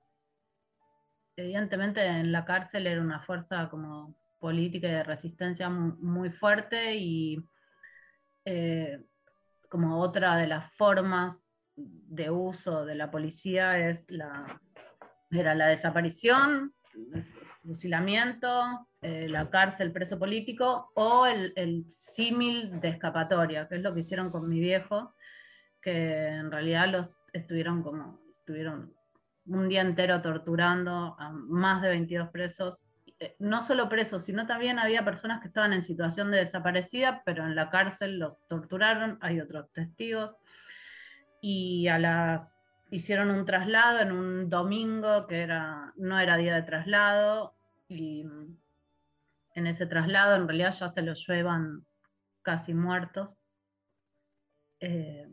Evidentemente en la cárcel era una fuerza como política y de resistencia muy, fuerte y eh, como otra de las formas de uso de la policía es la, era la desaparición, el fusilamiento, eh, la cárcel, preso político o el, el símil de escapatoria, que es lo que hicieron con mi viejo, que en realidad los estuvieron como, estuvieron un día entero torturando a más de 22 presos no solo presos, sino también había personas que estaban en situación de desaparecida, pero en la cárcel los torturaron, hay otros testigos, y a las hicieron un traslado en un domingo que era, no era día de traslado, y en ese traslado en realidad ya se los llevan casi muertos, eh,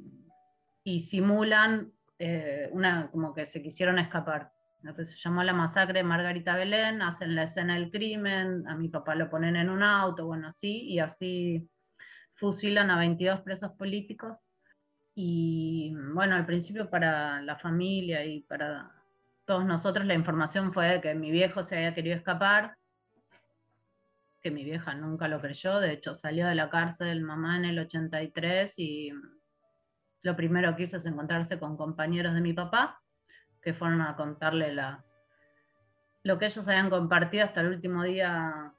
y simulan eh, una, como que se quisieron escapar lo que se llamó la masacre de Margarita Belén, hacen la escena del crimen, a mi papá lo ponen en un auto, bueno, así, y así fusilan a 22 presos políticos. Y bueno, al principio para la familia y para todos nosotros la información fue que mi viejo se había querido escapar, que mi vieja nunca lo creyó, de hecho salió de la cárcel mamá en el 83 y lo primero que hizo es encontrarse con compañeros de mi papá que fueron a contarle la, lo que ellos habían compartido hasta el último día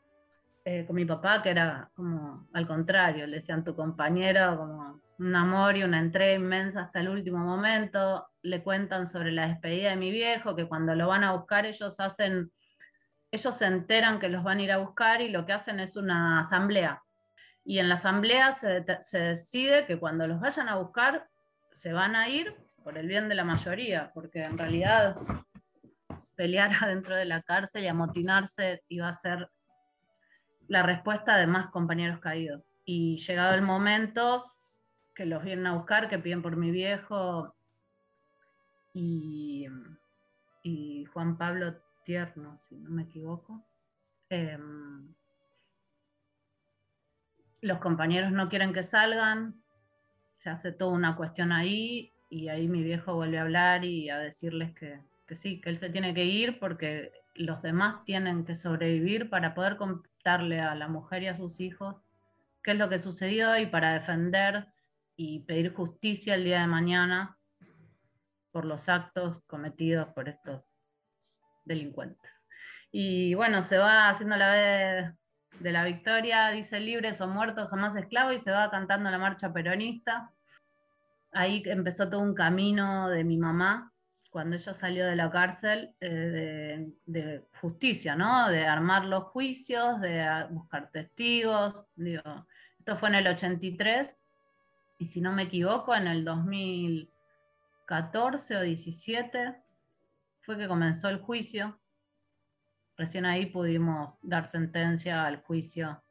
eh, con mi papá, que era como al contrario, le decían tu compañero como un amor y una entrega inmensa hasta el último momento, le cuentan sobre la despedida de mi viejo, que cuando lo van a buscar ellos hacen, ellos se enteran que los van a ir a buscar y lo que hacen es una asamblea. Y en la asamblea se, se decide que cuando los vayan a buscar, se van a ir por el bien de la mayoría, porque en realidad pelear adentro de la cárcel y amotinarse iba a ser la respuesta de más compañeros caídos. Y llegado el momento, que los vienen a buscar, que piden por mi viejo y, Juan Pablo Tierno, si no me equivoco. Em, los compañeros no quieren que salgan, se hace toda una cuestión ahí y ahí mi viejo vuelve a hablar y a decirles que, sí, que él se tiene que ir porque los demás tienen que sobrevivir para poder contarle a la mujer y a sus hijos qué es lo que sucedió y para defender y pedir justicia el día de mañana por los actos cometidos por estos delincuentes. Y bueno, se va haciendo la vez de la victoria, dice libres o muertos, jamás esclavos, y se va cantando la marcha peronista ahí empezó todo un camino de mi mamá cuando ella salió de la cárcel, eh, de, justicia, ¿no? De armar los juicios, de buscar testigos. Esto fue en el 83, y si no me equivoco, en el 2014 o 17 fue que comenzó el juicio. Recién ahí pudimos dar sentencia al juicio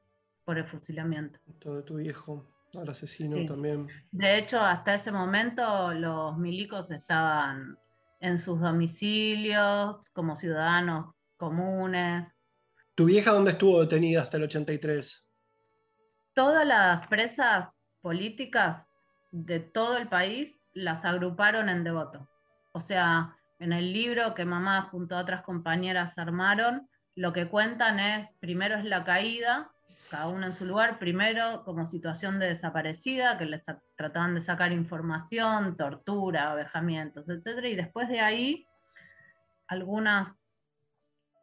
por el fusilamiento. Todo tu viejo, al asesino Sí. también. De hecho, hasta ese momento los milicos estaban en sus domicilios como ciudadanos comunes. ¿Tu vieja dónde estuvo detenida hasta el 83? Todas las presas políticas de todo el país las agruparon en Devoto. O sea, en el libro que mamá junto a otras compañeras armaron, lo que cuentan es, primero es la caída, cada uno en su lugar, primero como situación de desaparecida, que les trataban de sacar información, tortura, avejamientos, etc. Y después de ahí, algunas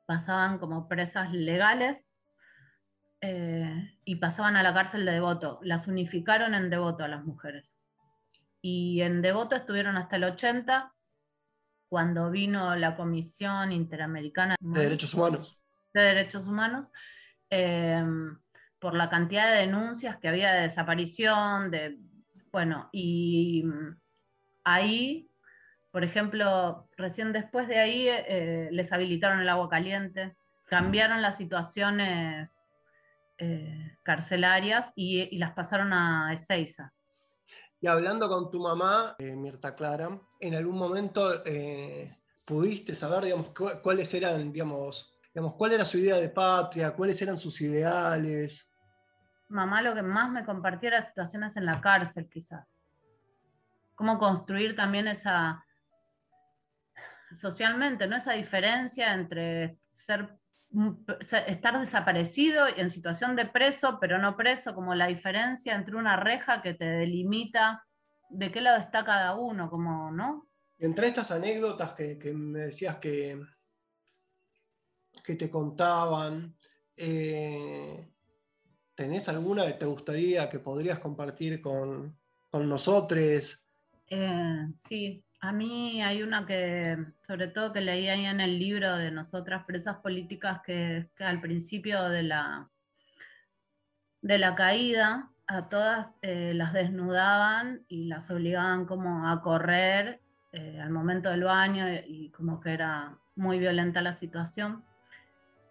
pasaban como presas legales eh, y pasaban a la cárcel de Devoto. Las unificaron en Devoto a las mujeres. Y en Devoto estuvieron hasta el 80, cuando vino la Comisión Interamericana De Derechos Humanos. de Derechos Humanos, eh, por la cantidad de denuncias que había de desaparición, de, bueno, y mm, ahí, por ejemplo, recién después de ahí eh, les habilitaron el agua caliente, cambiaron las situaciones eh, carcelarias y, las pasaron a Ezeiza. Y hablando con tu mamá, eh, Mirta Clara, ¿en algún momento pudiste saber, cuáles eran, digamos, digamos, cuál era su idea de patria, cuáles eran sus ideales? mamá lo que más me compartía era situaciones en la cárcel, quizás. Cómo construir también esa, socialmente, ¿no? Esa diferencia entre ser, estar desaparecido y en situación de preso, pero no preso, como la diferencia entre una reja que te delimita de qué lado está cada uno, como, ¿no? Entre estas anécdotas que, que me decías que, que te contaban, eh, ¿tenés alguna que te gustaría que podrías compartir con, con nosotros? Eh, sí, a mí hay una que, sobre todo que leí ahí en el libro de nosotras presas políticas, que, al principio de la, de la caída, a todas eh, las desnudaban y las obligaban como a correr al momento del baño y como que era muy violenta la situación.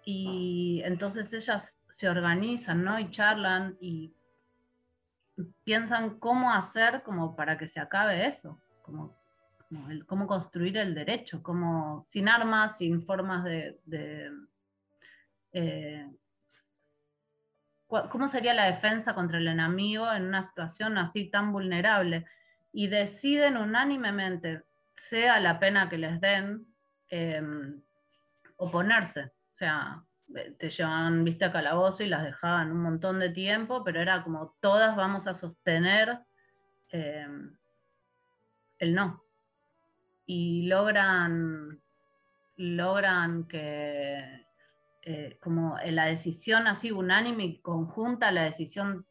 Y entonces ellas se organizan, ¿no? Y charlan y piensan cómo hacer como para que se acabe eso, como, cómo construir el derecho, como, sin armas, sin formas de... eh, ¿Cómo sería la defensa contra el enemigo en una situación así tan vulnerable? Y deciden unánimemente, sea la pena que les den, eh, oponerse. O sea, te llevaban, viste, a calabozo y las dejaban un montón de tiempo, pero era como todas vamos a sostener eh, el no. Y logran, logran que, eh, como la decisión así unánime y conjunta, la decisión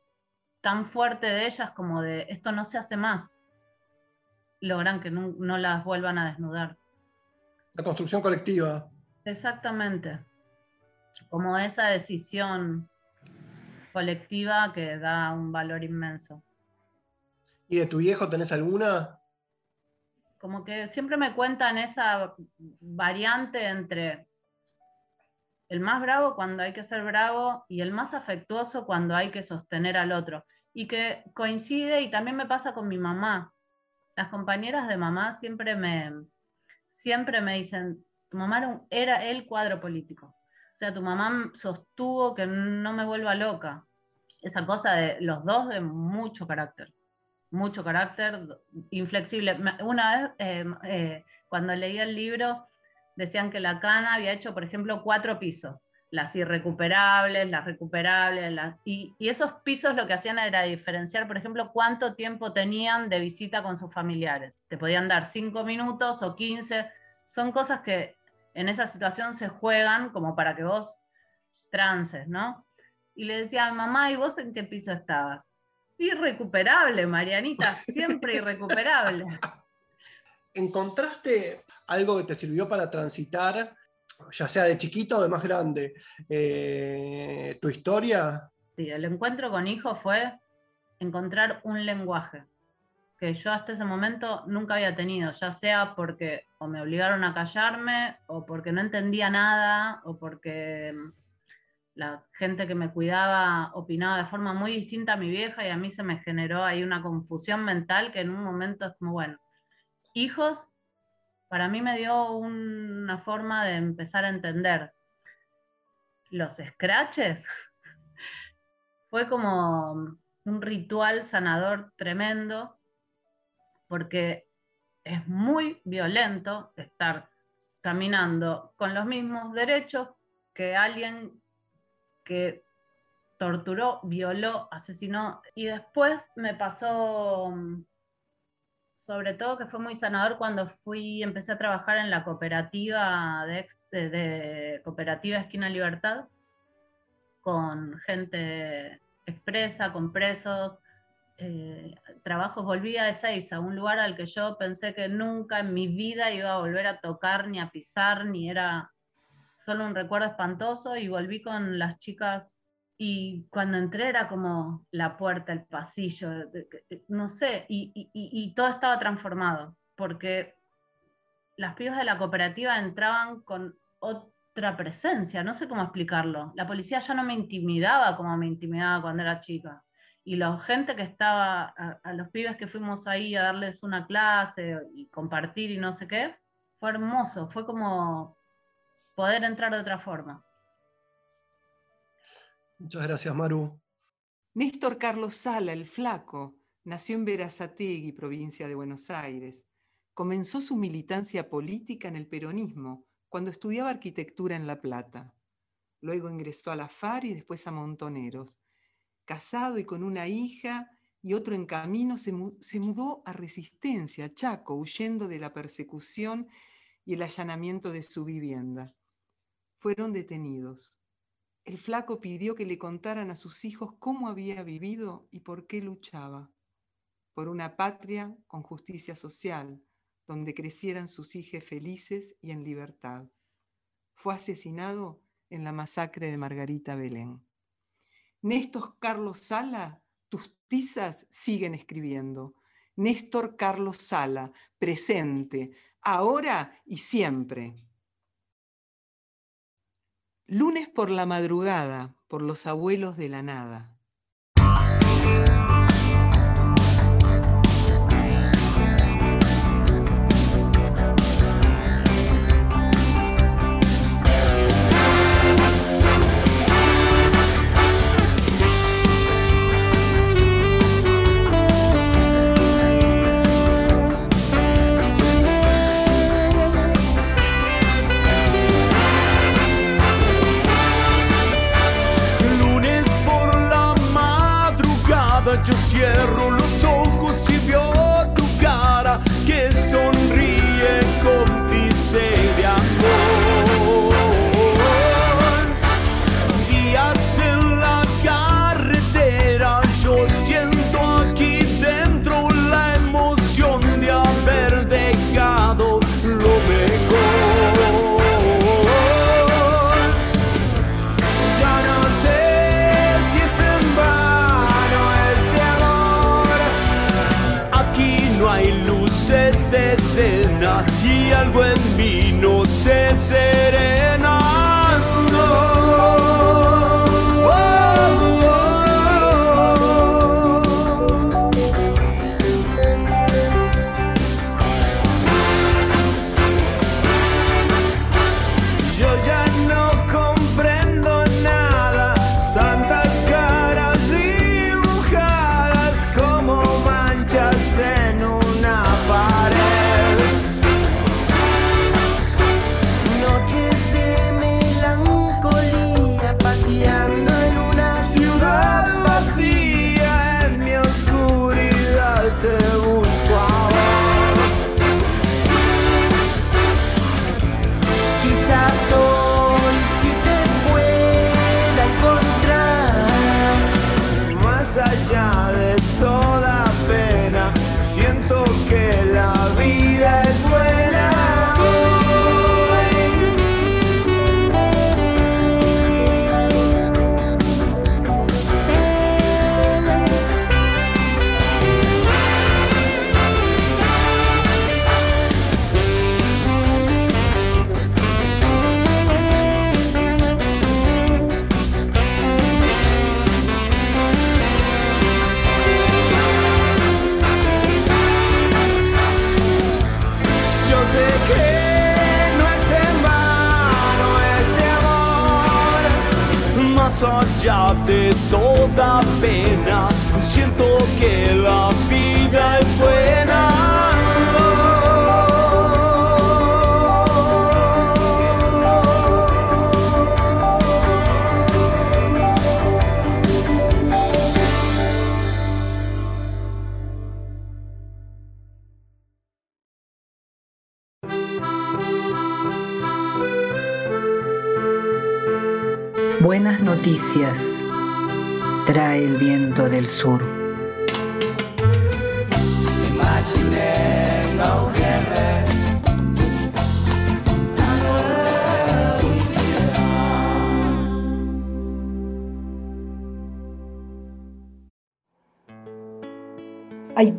tan fuerte de ellas como de esto no se hace más, logran que no, no las vuelvan a desnudar. La construcción colectiva. Exactamente. Como esa decisión colectiva que da un valor inmenso. ¿Y de tu viejo tenés alguna? Como que siempre me cuentan esa variante entre el más bravo cuando hay que ser bravo y el más afectuoso cuando hay que sostener al otro. Y que coincide y también me pasa con mi mamá. Las compañeras de mamá siempre me, siempre me dicen, tu mamá era, un- era el cuadro político. O sea, tu mamá sostuvo que no me vuelva loca. Esa cosa de los dos de mucho carácter. Mucho carácter, inflexible. Una vez, eh, eh, cuando leí el libro, decían que la cana había hecho, por ejemplo, cuatro pisos. Las irrecuperables, las recuperables, y, y esos pisos lo que hacían era diferenciar, por ejemplo, cuánto tiempo tenían de visita con sus familiares. Te podían dar cinco minutos o 15. Son cosas que en esa situación se juegan como para que vos trances, ¿no? Y le decía, mamá, ¿y vos en qué piso estabas? Irrecuperable, Marianita, siempre irrecuperable. ¿encontraste algo que te sirvió para transitar, ya sea de chiquito o de más grande, eh, tu historia? Sí, el encuentro con hijo fue encontrar un lenguaje que yo hasta ese momento nunca había tenido, ya sea porque o me obligaron a callarme, o porque no entendía nada, o porque mm, la gente que me cuidaba opinaba de forma muy distinta a mi vieja y a mí se me generó ahí una confusión mental que en un momento es como, bueno, hijos, para mí me dio una forma de empezar a entender los scratches. Fue como un ritual sanador tremendo porque es muy violento estar caminando con los mismos derechos que alguien que torturó, violó, asesinó. Y después me pasó, sobre todo que fue muy sanador cuando fui, empecé a trabajar en la cooperativa de, de cooperativa Esquina Libertad, con gente expresa, con presos, eh, trabajos, volví a Ezeiza, un lugar al que yo pensé que nunca en mi vida iba a volver a tocar, ni a pisar, ni era solo un recuerdo espantoso, y volví con las chicas y cuando entré era como la puerta, el pasillo, no sé, y, y, todo estaba transformado, porque las pibas de la cooperativa entraban con otra presencia, no sé cómo explicarlo. La policía ya no me intimidaba como me intimidaba cuando era chica y la gente que estaba, a, los pibes que fuimos ahí a darles una clase y compartir y no sé qué, fue hermoso, fue como poder entrar de otra forma. Muchas gracias, Maru. Néstor Carlos Sala, el flaco, nació en Verazategui, provincia de Buenos Aires. Comenzó su militancia política en el peronismo cuando estudiaba arquitectura en La Plata. Luego ingresó a la FAR y después a Montoneros casado y con una hija, y otro en camino, se, mudó a Resistencia, Chaco, huyendo de la persecución y el allanamiento de su vivienda. Fueron detenidos. El flaco pidió que le contaran a sus hijos cómo había vivido y por qué luchaba. Por una patria con justicia social, donde crecieran sus hijos felices y en libertad. Fue asesinado en la masacre de Margarita Belén. Néstor Carlos Sala, tus tizas siguen escribiendo. Néstor Carlos Sala, presente, ahora y siempre. Lunes por la madrugada, por los abuelos de la nada.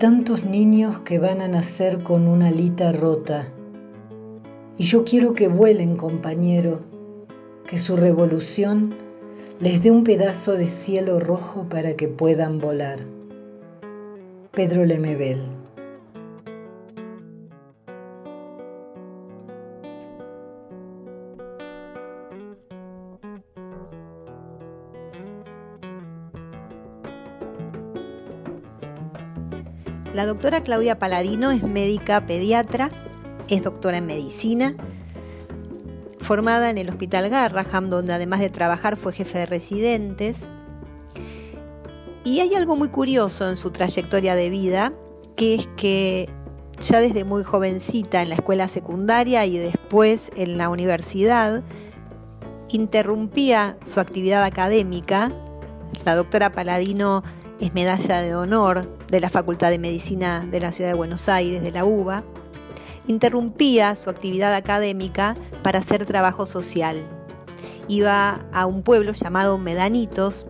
Tantos niños que van a nacer con una alita rota. Y yo quiero que vuelen, compañero, que su revolución les dé un pedazo de cielo rojo para que puedan volar. Pedro Lemebel. La doctora Claudia Paladino es médica pediatra, es doctora en medicina, formada en el Hospital Garraham, donde además de trabajar fue jefe de residentes. Y hay algo muy curioso en su trayectoria de vida, que es que ya desde muy jovencita en la escuela secundaria y después en la universidad, interrumpía su actividad académica. La doctora Paladino es medalla de honor de la Facultad de Medicina de la Ciudad de Buenos Aires, de la UBA. Interrumpía su actividad académica para hacer trabajo social. Iba a un pueblo llamado Medanitos,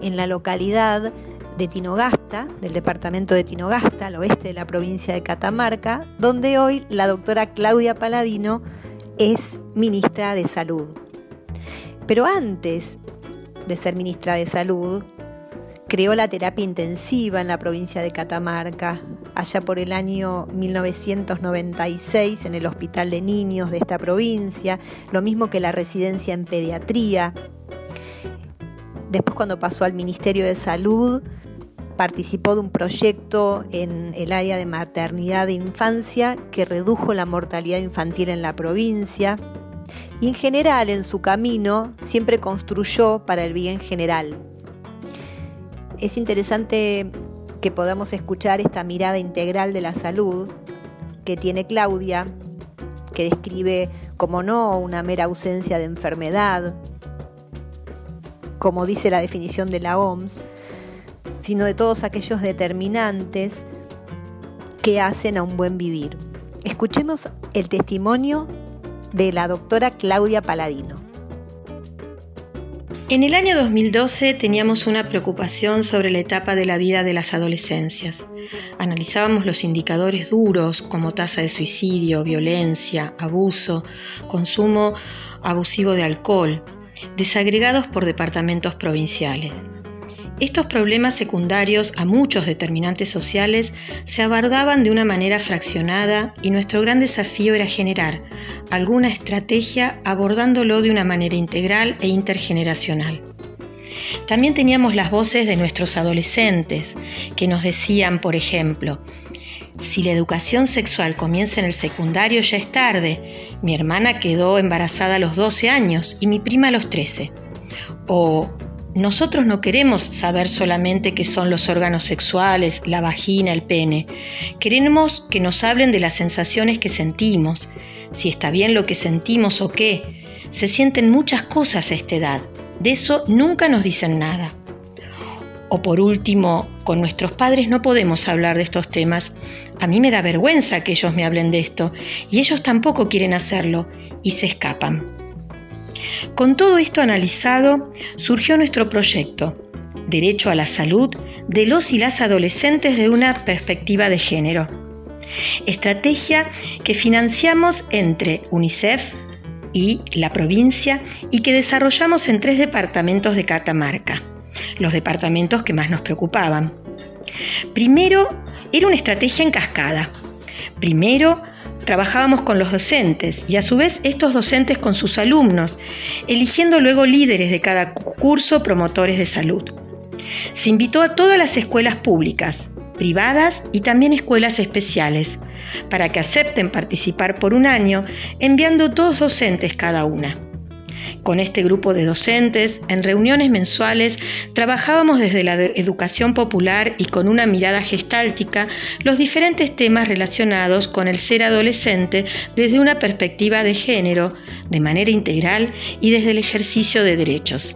en la localidad de Tinogasta, del departamento de Tinogasta, al oeste de la provincia de Catamarca, donde hoy la doctora Claudia Paladino es ministra de Salud. Pero antes de ser ministra de Salud, creó la terapia intensiva en la provincia de Catamarca, allá por el año 1996 en el Hospital de Niños de esta provincia, lo mismo que la residencia en pediatría. Después cuando pasó al Ministerio de Salud, participó de un proyecto en el área de maternidad e infancia que redujo la mortalidad infantil en la provincia y en general en su camino siempre construyó para el bien general. Es interesante que podamos escuchar esta mirada integral de la salud que tiene Claudia, que describe como no una mera ausencia de enfermedad, como dice la definición de la OMS, sino de todos aquellos determinantes que hacen a un buen vivir. Escuchemos el testimonio de la doctora Claudia Paladino. En el año 2012 teníamos una preocupación sobre la etapa de la vida de las adolescencias. Analizábamos los indicadores duros como tasa de suicidio, violencia, abuso, consumo abusivo de alcohol, desagregados por departamentos provinciales. Estos problemas secundarios a muchos determinantes sociales se abordaban de una manera fraccionada y nuestro gran desafío era generar alguna estrategia abordándolo de una manera integral e intergeneracional. También teníamos las voces de nuestros adolescentes que nos decían, por ejemplo, si la educación sexual comienza en el secundario ya es tarde, mi hermana quedó embarazada a los 12 años y mi prima a los 13. O nosotros no queremos saber solamente qué son los órganos sexuales, la vagina, el pene. Queremos que nos hablen de las sensaciones que sentimos, si está bien lo que sentimos o qué. Se sienten muchas cosas a esta edad. De eso nunca nos dicen nada. O por último, con nuestros padres no podemos hablar de estos temas. A mí me da vergüenza que ellos me hablen de esto y ellos tampoco quieren hacerlo y se escapan. Con todo esto analizado, surgió nuestro proyecto, Derecho a la Salud de los y las adolescentes de una perspectiva de género. Estrategia que financiamos entre UNICEF y la provincia y que desarrollamos en tres departamentos de Catamarca, los departamentos que más nos preocupaban. Primero, era una estrategia en cascada. Primero, trabajábamos con los docentes y a su vez estos docentes con sus alumnos, eligiendo luego líderes de cada curso promotores de salud. Se invitó a todas las escuelas públicas, privadas y también escuelas especiales, para que acepten participar por un año, enviando dos docentes cada una. Con este grupo de docentes, en reuniones mensuales, trabajábamos desde la educación popular y con una mirada gestáltica los diferentes temas relacionados con el ser adolescente desde una perspectiva de género, de manera integral y desde el ejercicio de derechos.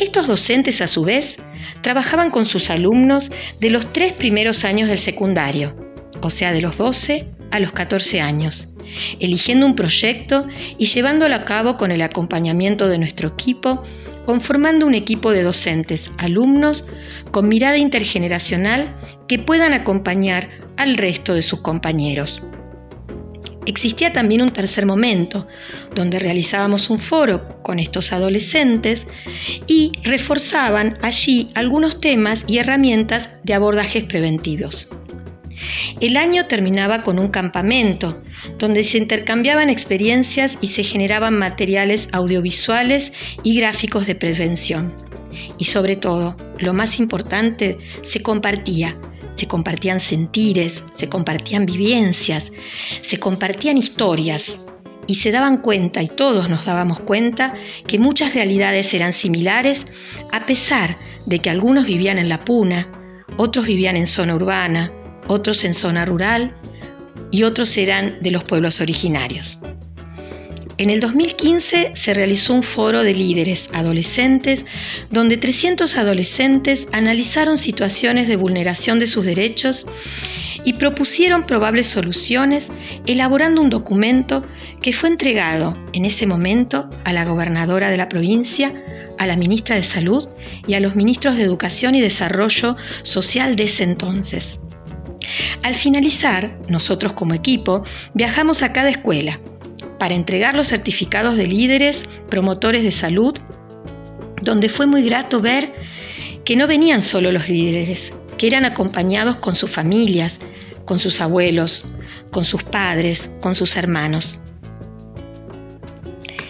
Estos docentes, a su vez, trabajaban con sus alumnos de los tres primeros años del secundario, o sea, de los 12 a los 14 años, eligiendo un proyecto y llevándolo a cabo con el acompañamiento de nuestro equipo, conformando un equipo de docentes, alumnos, con mirada intergeneracional que puedan acompañar al resto de sus compañeros. Existía también un tercer momento, donde realizábamos un foro con estos adolescentes y reforzaban allí algunos temas y herramientas de abordajes preventivos. El año terminaba con un campamento, donde se intercambiaban experiencias y se generaban materiales audiovisuales y gráficos de prevención. Y sobre todo, lo más importante, se compartía. Se compartían sentires, se compartían vivencias, se compartían historias. Y se daban cuenta, y todos nos dábamos cuenta, que muchas realidades eran similares, a pesar de que algunos vivían en la puna, otros vivían en zona urbana, otros en zona rural y otros eran de los pueblos originarios. En el 2015 se realizó un foro de líderes adolescentes donde 300 adolescentes analizaron situaciones de vulneración de sus derechos y propusieron probables soluciones elaborando un documento que fue entregado en ese momento a la gobernadora de la provincia, a la ministra de Salud y a los ministros de Educación y Desarrollo Social de ese entonces. Al finalizar, nosotros como equipo viajamos a cada escuela para entregar los certificados de líderes, promotores de salud, donde fue muy grato ver que no venían solo los líderes, que eran acompañados con sus familias, con sus abuelos, con sus padres, con sus hermanos.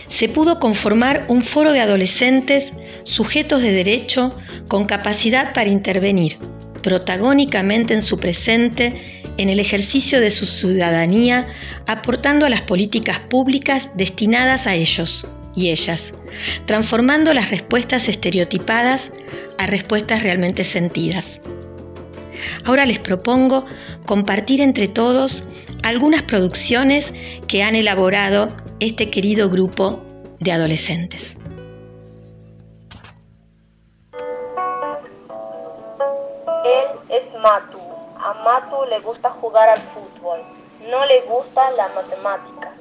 Se pudo conformar un foro de adolescentes sujetos de derecho con capacidad para intervenir protagónicamente en su presente, en el ejercicio de su ciudadanía, aportando a las políticas públicas destinadas a ellos y ellas, transformando las respuestas estereotipadas a respuestas realmente sentidas. Ahora les propongo compartir entre todos algunas producciones que han elaborado este querido grupo de adolescentes. Es Matu. A Matu le gusta jugar al fútbol. No le gusta la matemática.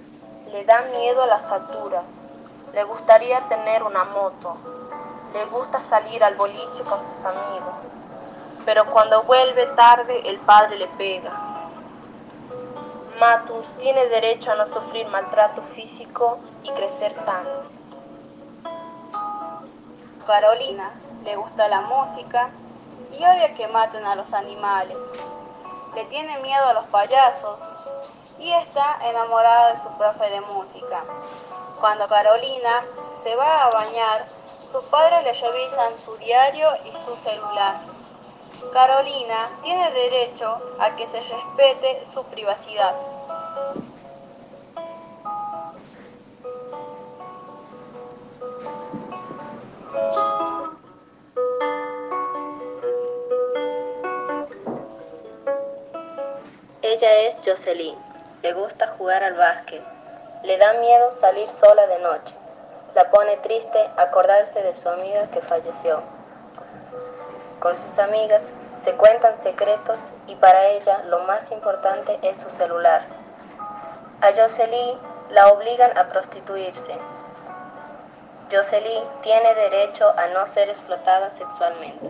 Le da miedo a las alturas. Le gustaría tener una moto. Le gusta salir al boliche con sus amigos. Pero cuando vuelve tarde el padre le pega. Matu tiene derecho a no sufrir maltrato físico y crecer sano. Carolina le gusta la música y odia que maten a los animales. Le tiene miedo a los payasos y está enamorada de su profe de música. Cuando Carolina se va a bañar, sus padres le revisan su diario y su celular. Carolina tiene derecho a que se respete su privacidad. Ella es Jocelyn. Le gusta jugar al básquet. Le da miedo salir sola de noche. La pone triste acordarse de su amiga que falleció. Con sus amigas se cuentan secretos y para ella lo más importante es su celular. A Jocelyn la obligan a prostituirse. Jocelyn tiene derecho a no ser explotada sexualmente.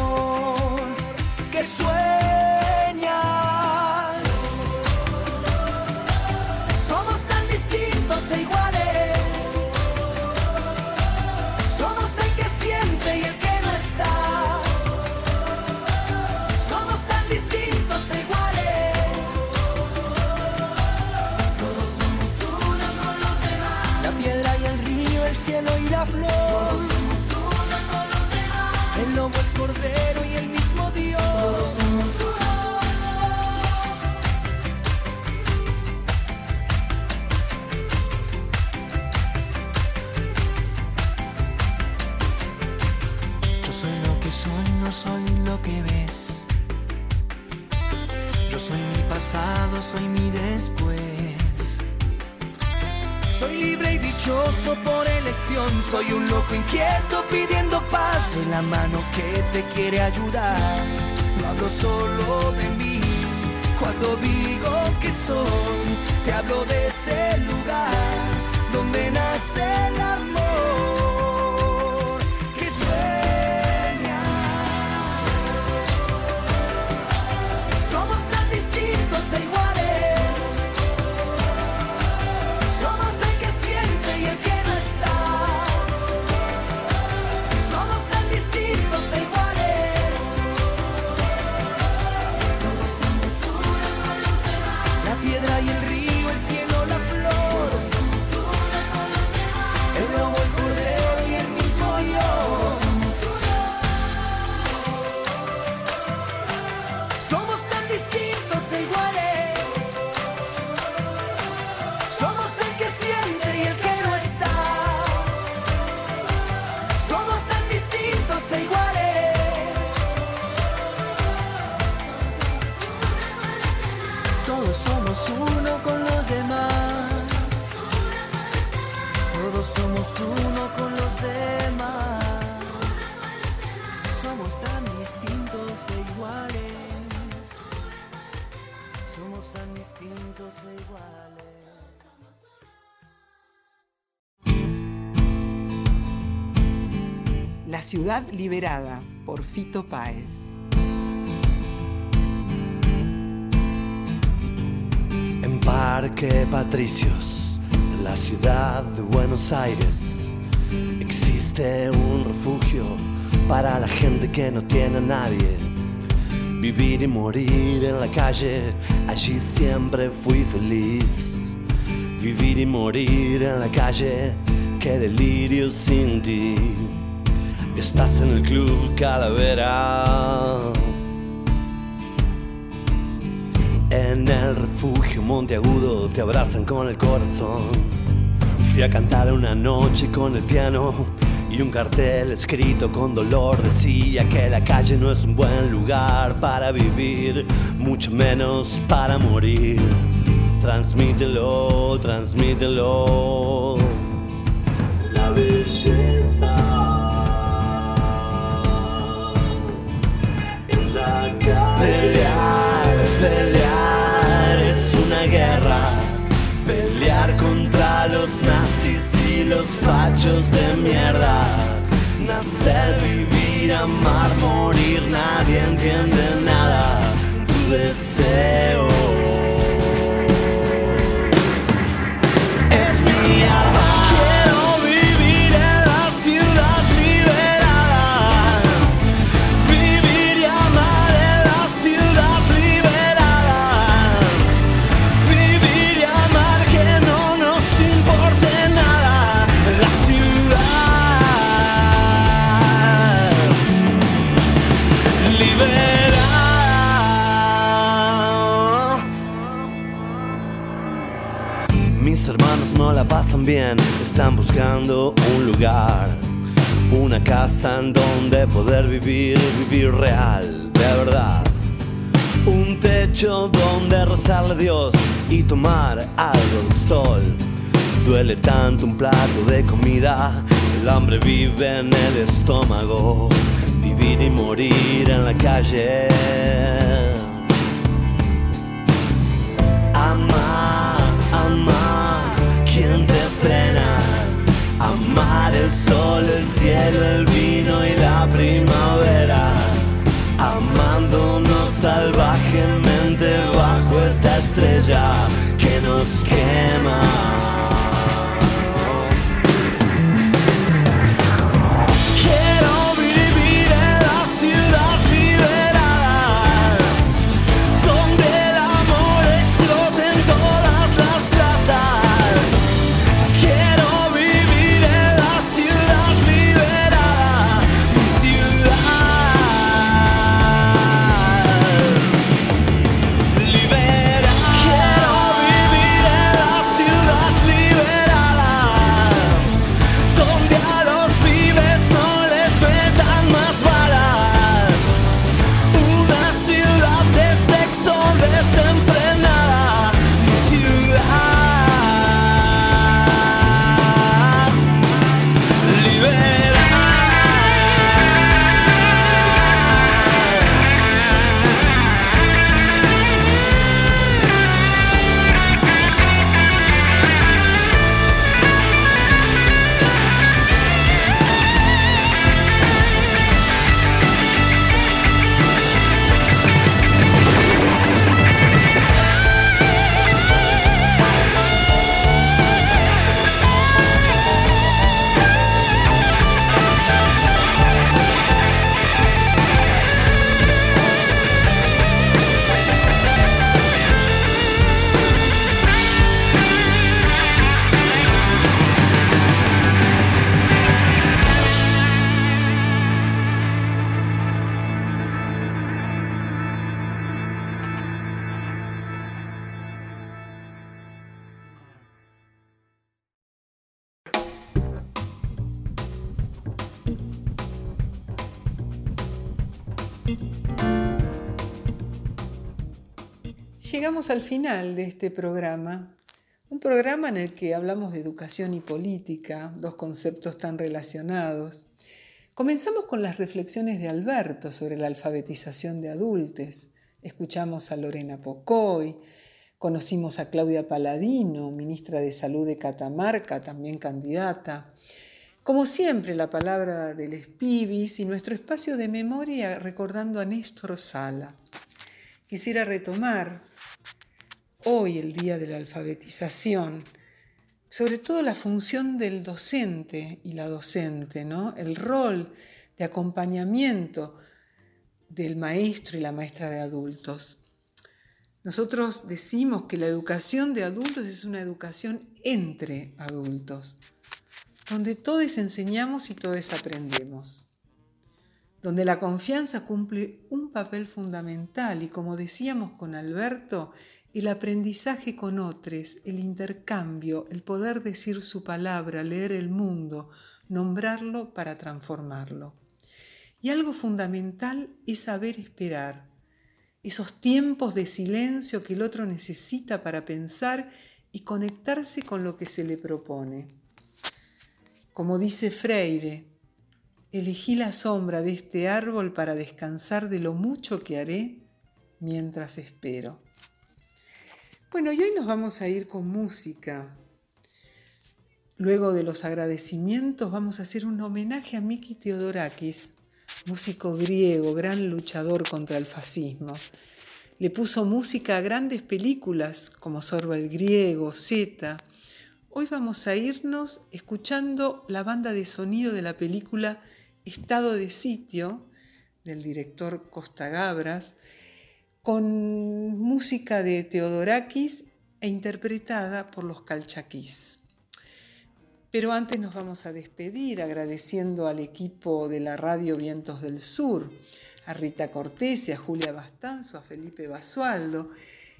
por elección. Soy un loco inquieto pidiendo paz. Soy la mano que te quiere ayudar. No hablo solo de mí. Cuando digo que soy, te hablo de ese lugar donde nace el La ciudad liberada por Fito Páez. En Parque Patricios, la ciudad de Buenos Aires, existe un refugio para la gente que no tiene a nadie Vivir y morir en la calle, allí siempre fui feliz. Vivir y morir en la calle, qué delirio sin ti. Estás en el club Calavera. En el refugio Monteagudo te abrazan con el corazón. Fui a cantar una noche con el piano y un cartel escrito con dolor decía que la calle no es un buen lugar para vivir, mucho menos para morir. Transmítelo, transmítelo. La belleza en la calle. Pelear, pelear es una guerra. Pelear contra los nazis y los fachos de mierda. Nacer, vivir, amar, morir, nadie entiende nada. Tu deseo es mi arma. Bien, están buscando un lugar, una casa en donde poder vivir, vivir real, de verdad. Un techo donde rezarle a Dios y tomar algo de sol. Duele tanto un plato de comida, el hambre vive en el estómago, vivir y morir en la calle. Ama, ama, ¿quién te Amar el sol, el cielo, el vino y la primavera. Amándonos salvajemente bajo esta estrella que nos quema. Llegamos al final de este programa, un programa en el que hablamos de educación y política, dos conceptos tan relacionados. Comenzamos con las reflexiones de Alberto sobre la alfabetización de adultos. Escuchamos a Lorena Pocoy, conocimos a Claudia Paladino, ministra de Salud de Catamarca, también candidata. Como siempre, la palabra del Espibis y nuestro espacio de memoria recordando a Néstor Sala. Quisiera retomar hoy el día de la alfabetización, sobre todo la función del docente y la docente, ¿no? El rol de acompañamiento del maestro y la maestra de adultos. Nosotros decimos que la educación de adultos es una educación entre adultos, donde todos enseñamos y todos aprendemos, donde la confianza cumple un papel fundamental y como decíamos con Alberto, el aprendizaje con otros, el intercambio, el poder decir su palabra, leer el mundo, nombrarlo para transformarlo. Y algo fundamental es saber esperar, esos tiempos de silencio que el otro necesita para pensar y conectarse con lo que se le propone. Como dice Freire, elegí la sombra de este árbol para descansar de lo mucho que haré mientras espero. Bueno, y hoy nos vamos a ir con música. Luego de los agradecimientos vamos a hacer un homenaje a Miki Theodorakis, músico griego, gran luchador contra el fascismo. Le puso música a grandes películas como Sorba el Griego, Zeta. Hoy vamos a irnos escuchando la banda de sonido de la película Estado de Sitio del director Costa Gabras, con música de Teodorakis e interpretada por los Calchaquís. Pero antes nos vamos a despedir agradeciendo al equipo de la radio Vientos del Sur, a Rita Cortés y a Julia Bastanzo, a Felipe Basualdo,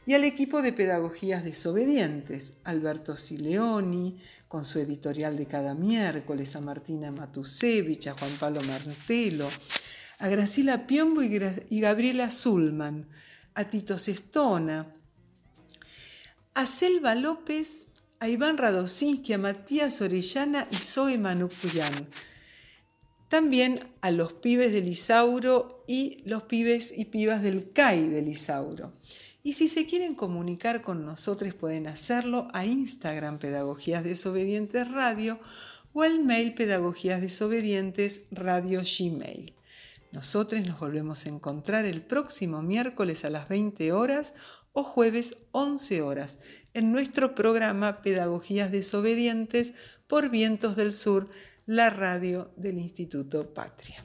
y al equipo de Pedagogías Desobedientes, Alberto Sileoni, con su editorial de cada miércoles, a Martina Matusevich, a Juan Pablo Martelo, a Graciela Piombo y Gabriela Zulman, a Tito Sestona, a Selva López, a Iván Radosinski, a Matías Orellana y Zoe Manucuyán. También a los pibes del Isauro y los pibes y pibas del CAI del Isauro. Y si se quieren comunicar con nosotros pueden hacerlo a Instagram Pedagogías Desobedientes Radio o al mail Pedagogías Desobedientes Radio Gmail. Nosotros nos volvemos a encontrar el próximo miércoles a las 20 horas o jueves 11 horas en nuestro programa Pedagogías Desobedientes por Vientos del Sur, la radio del Instituto Patria.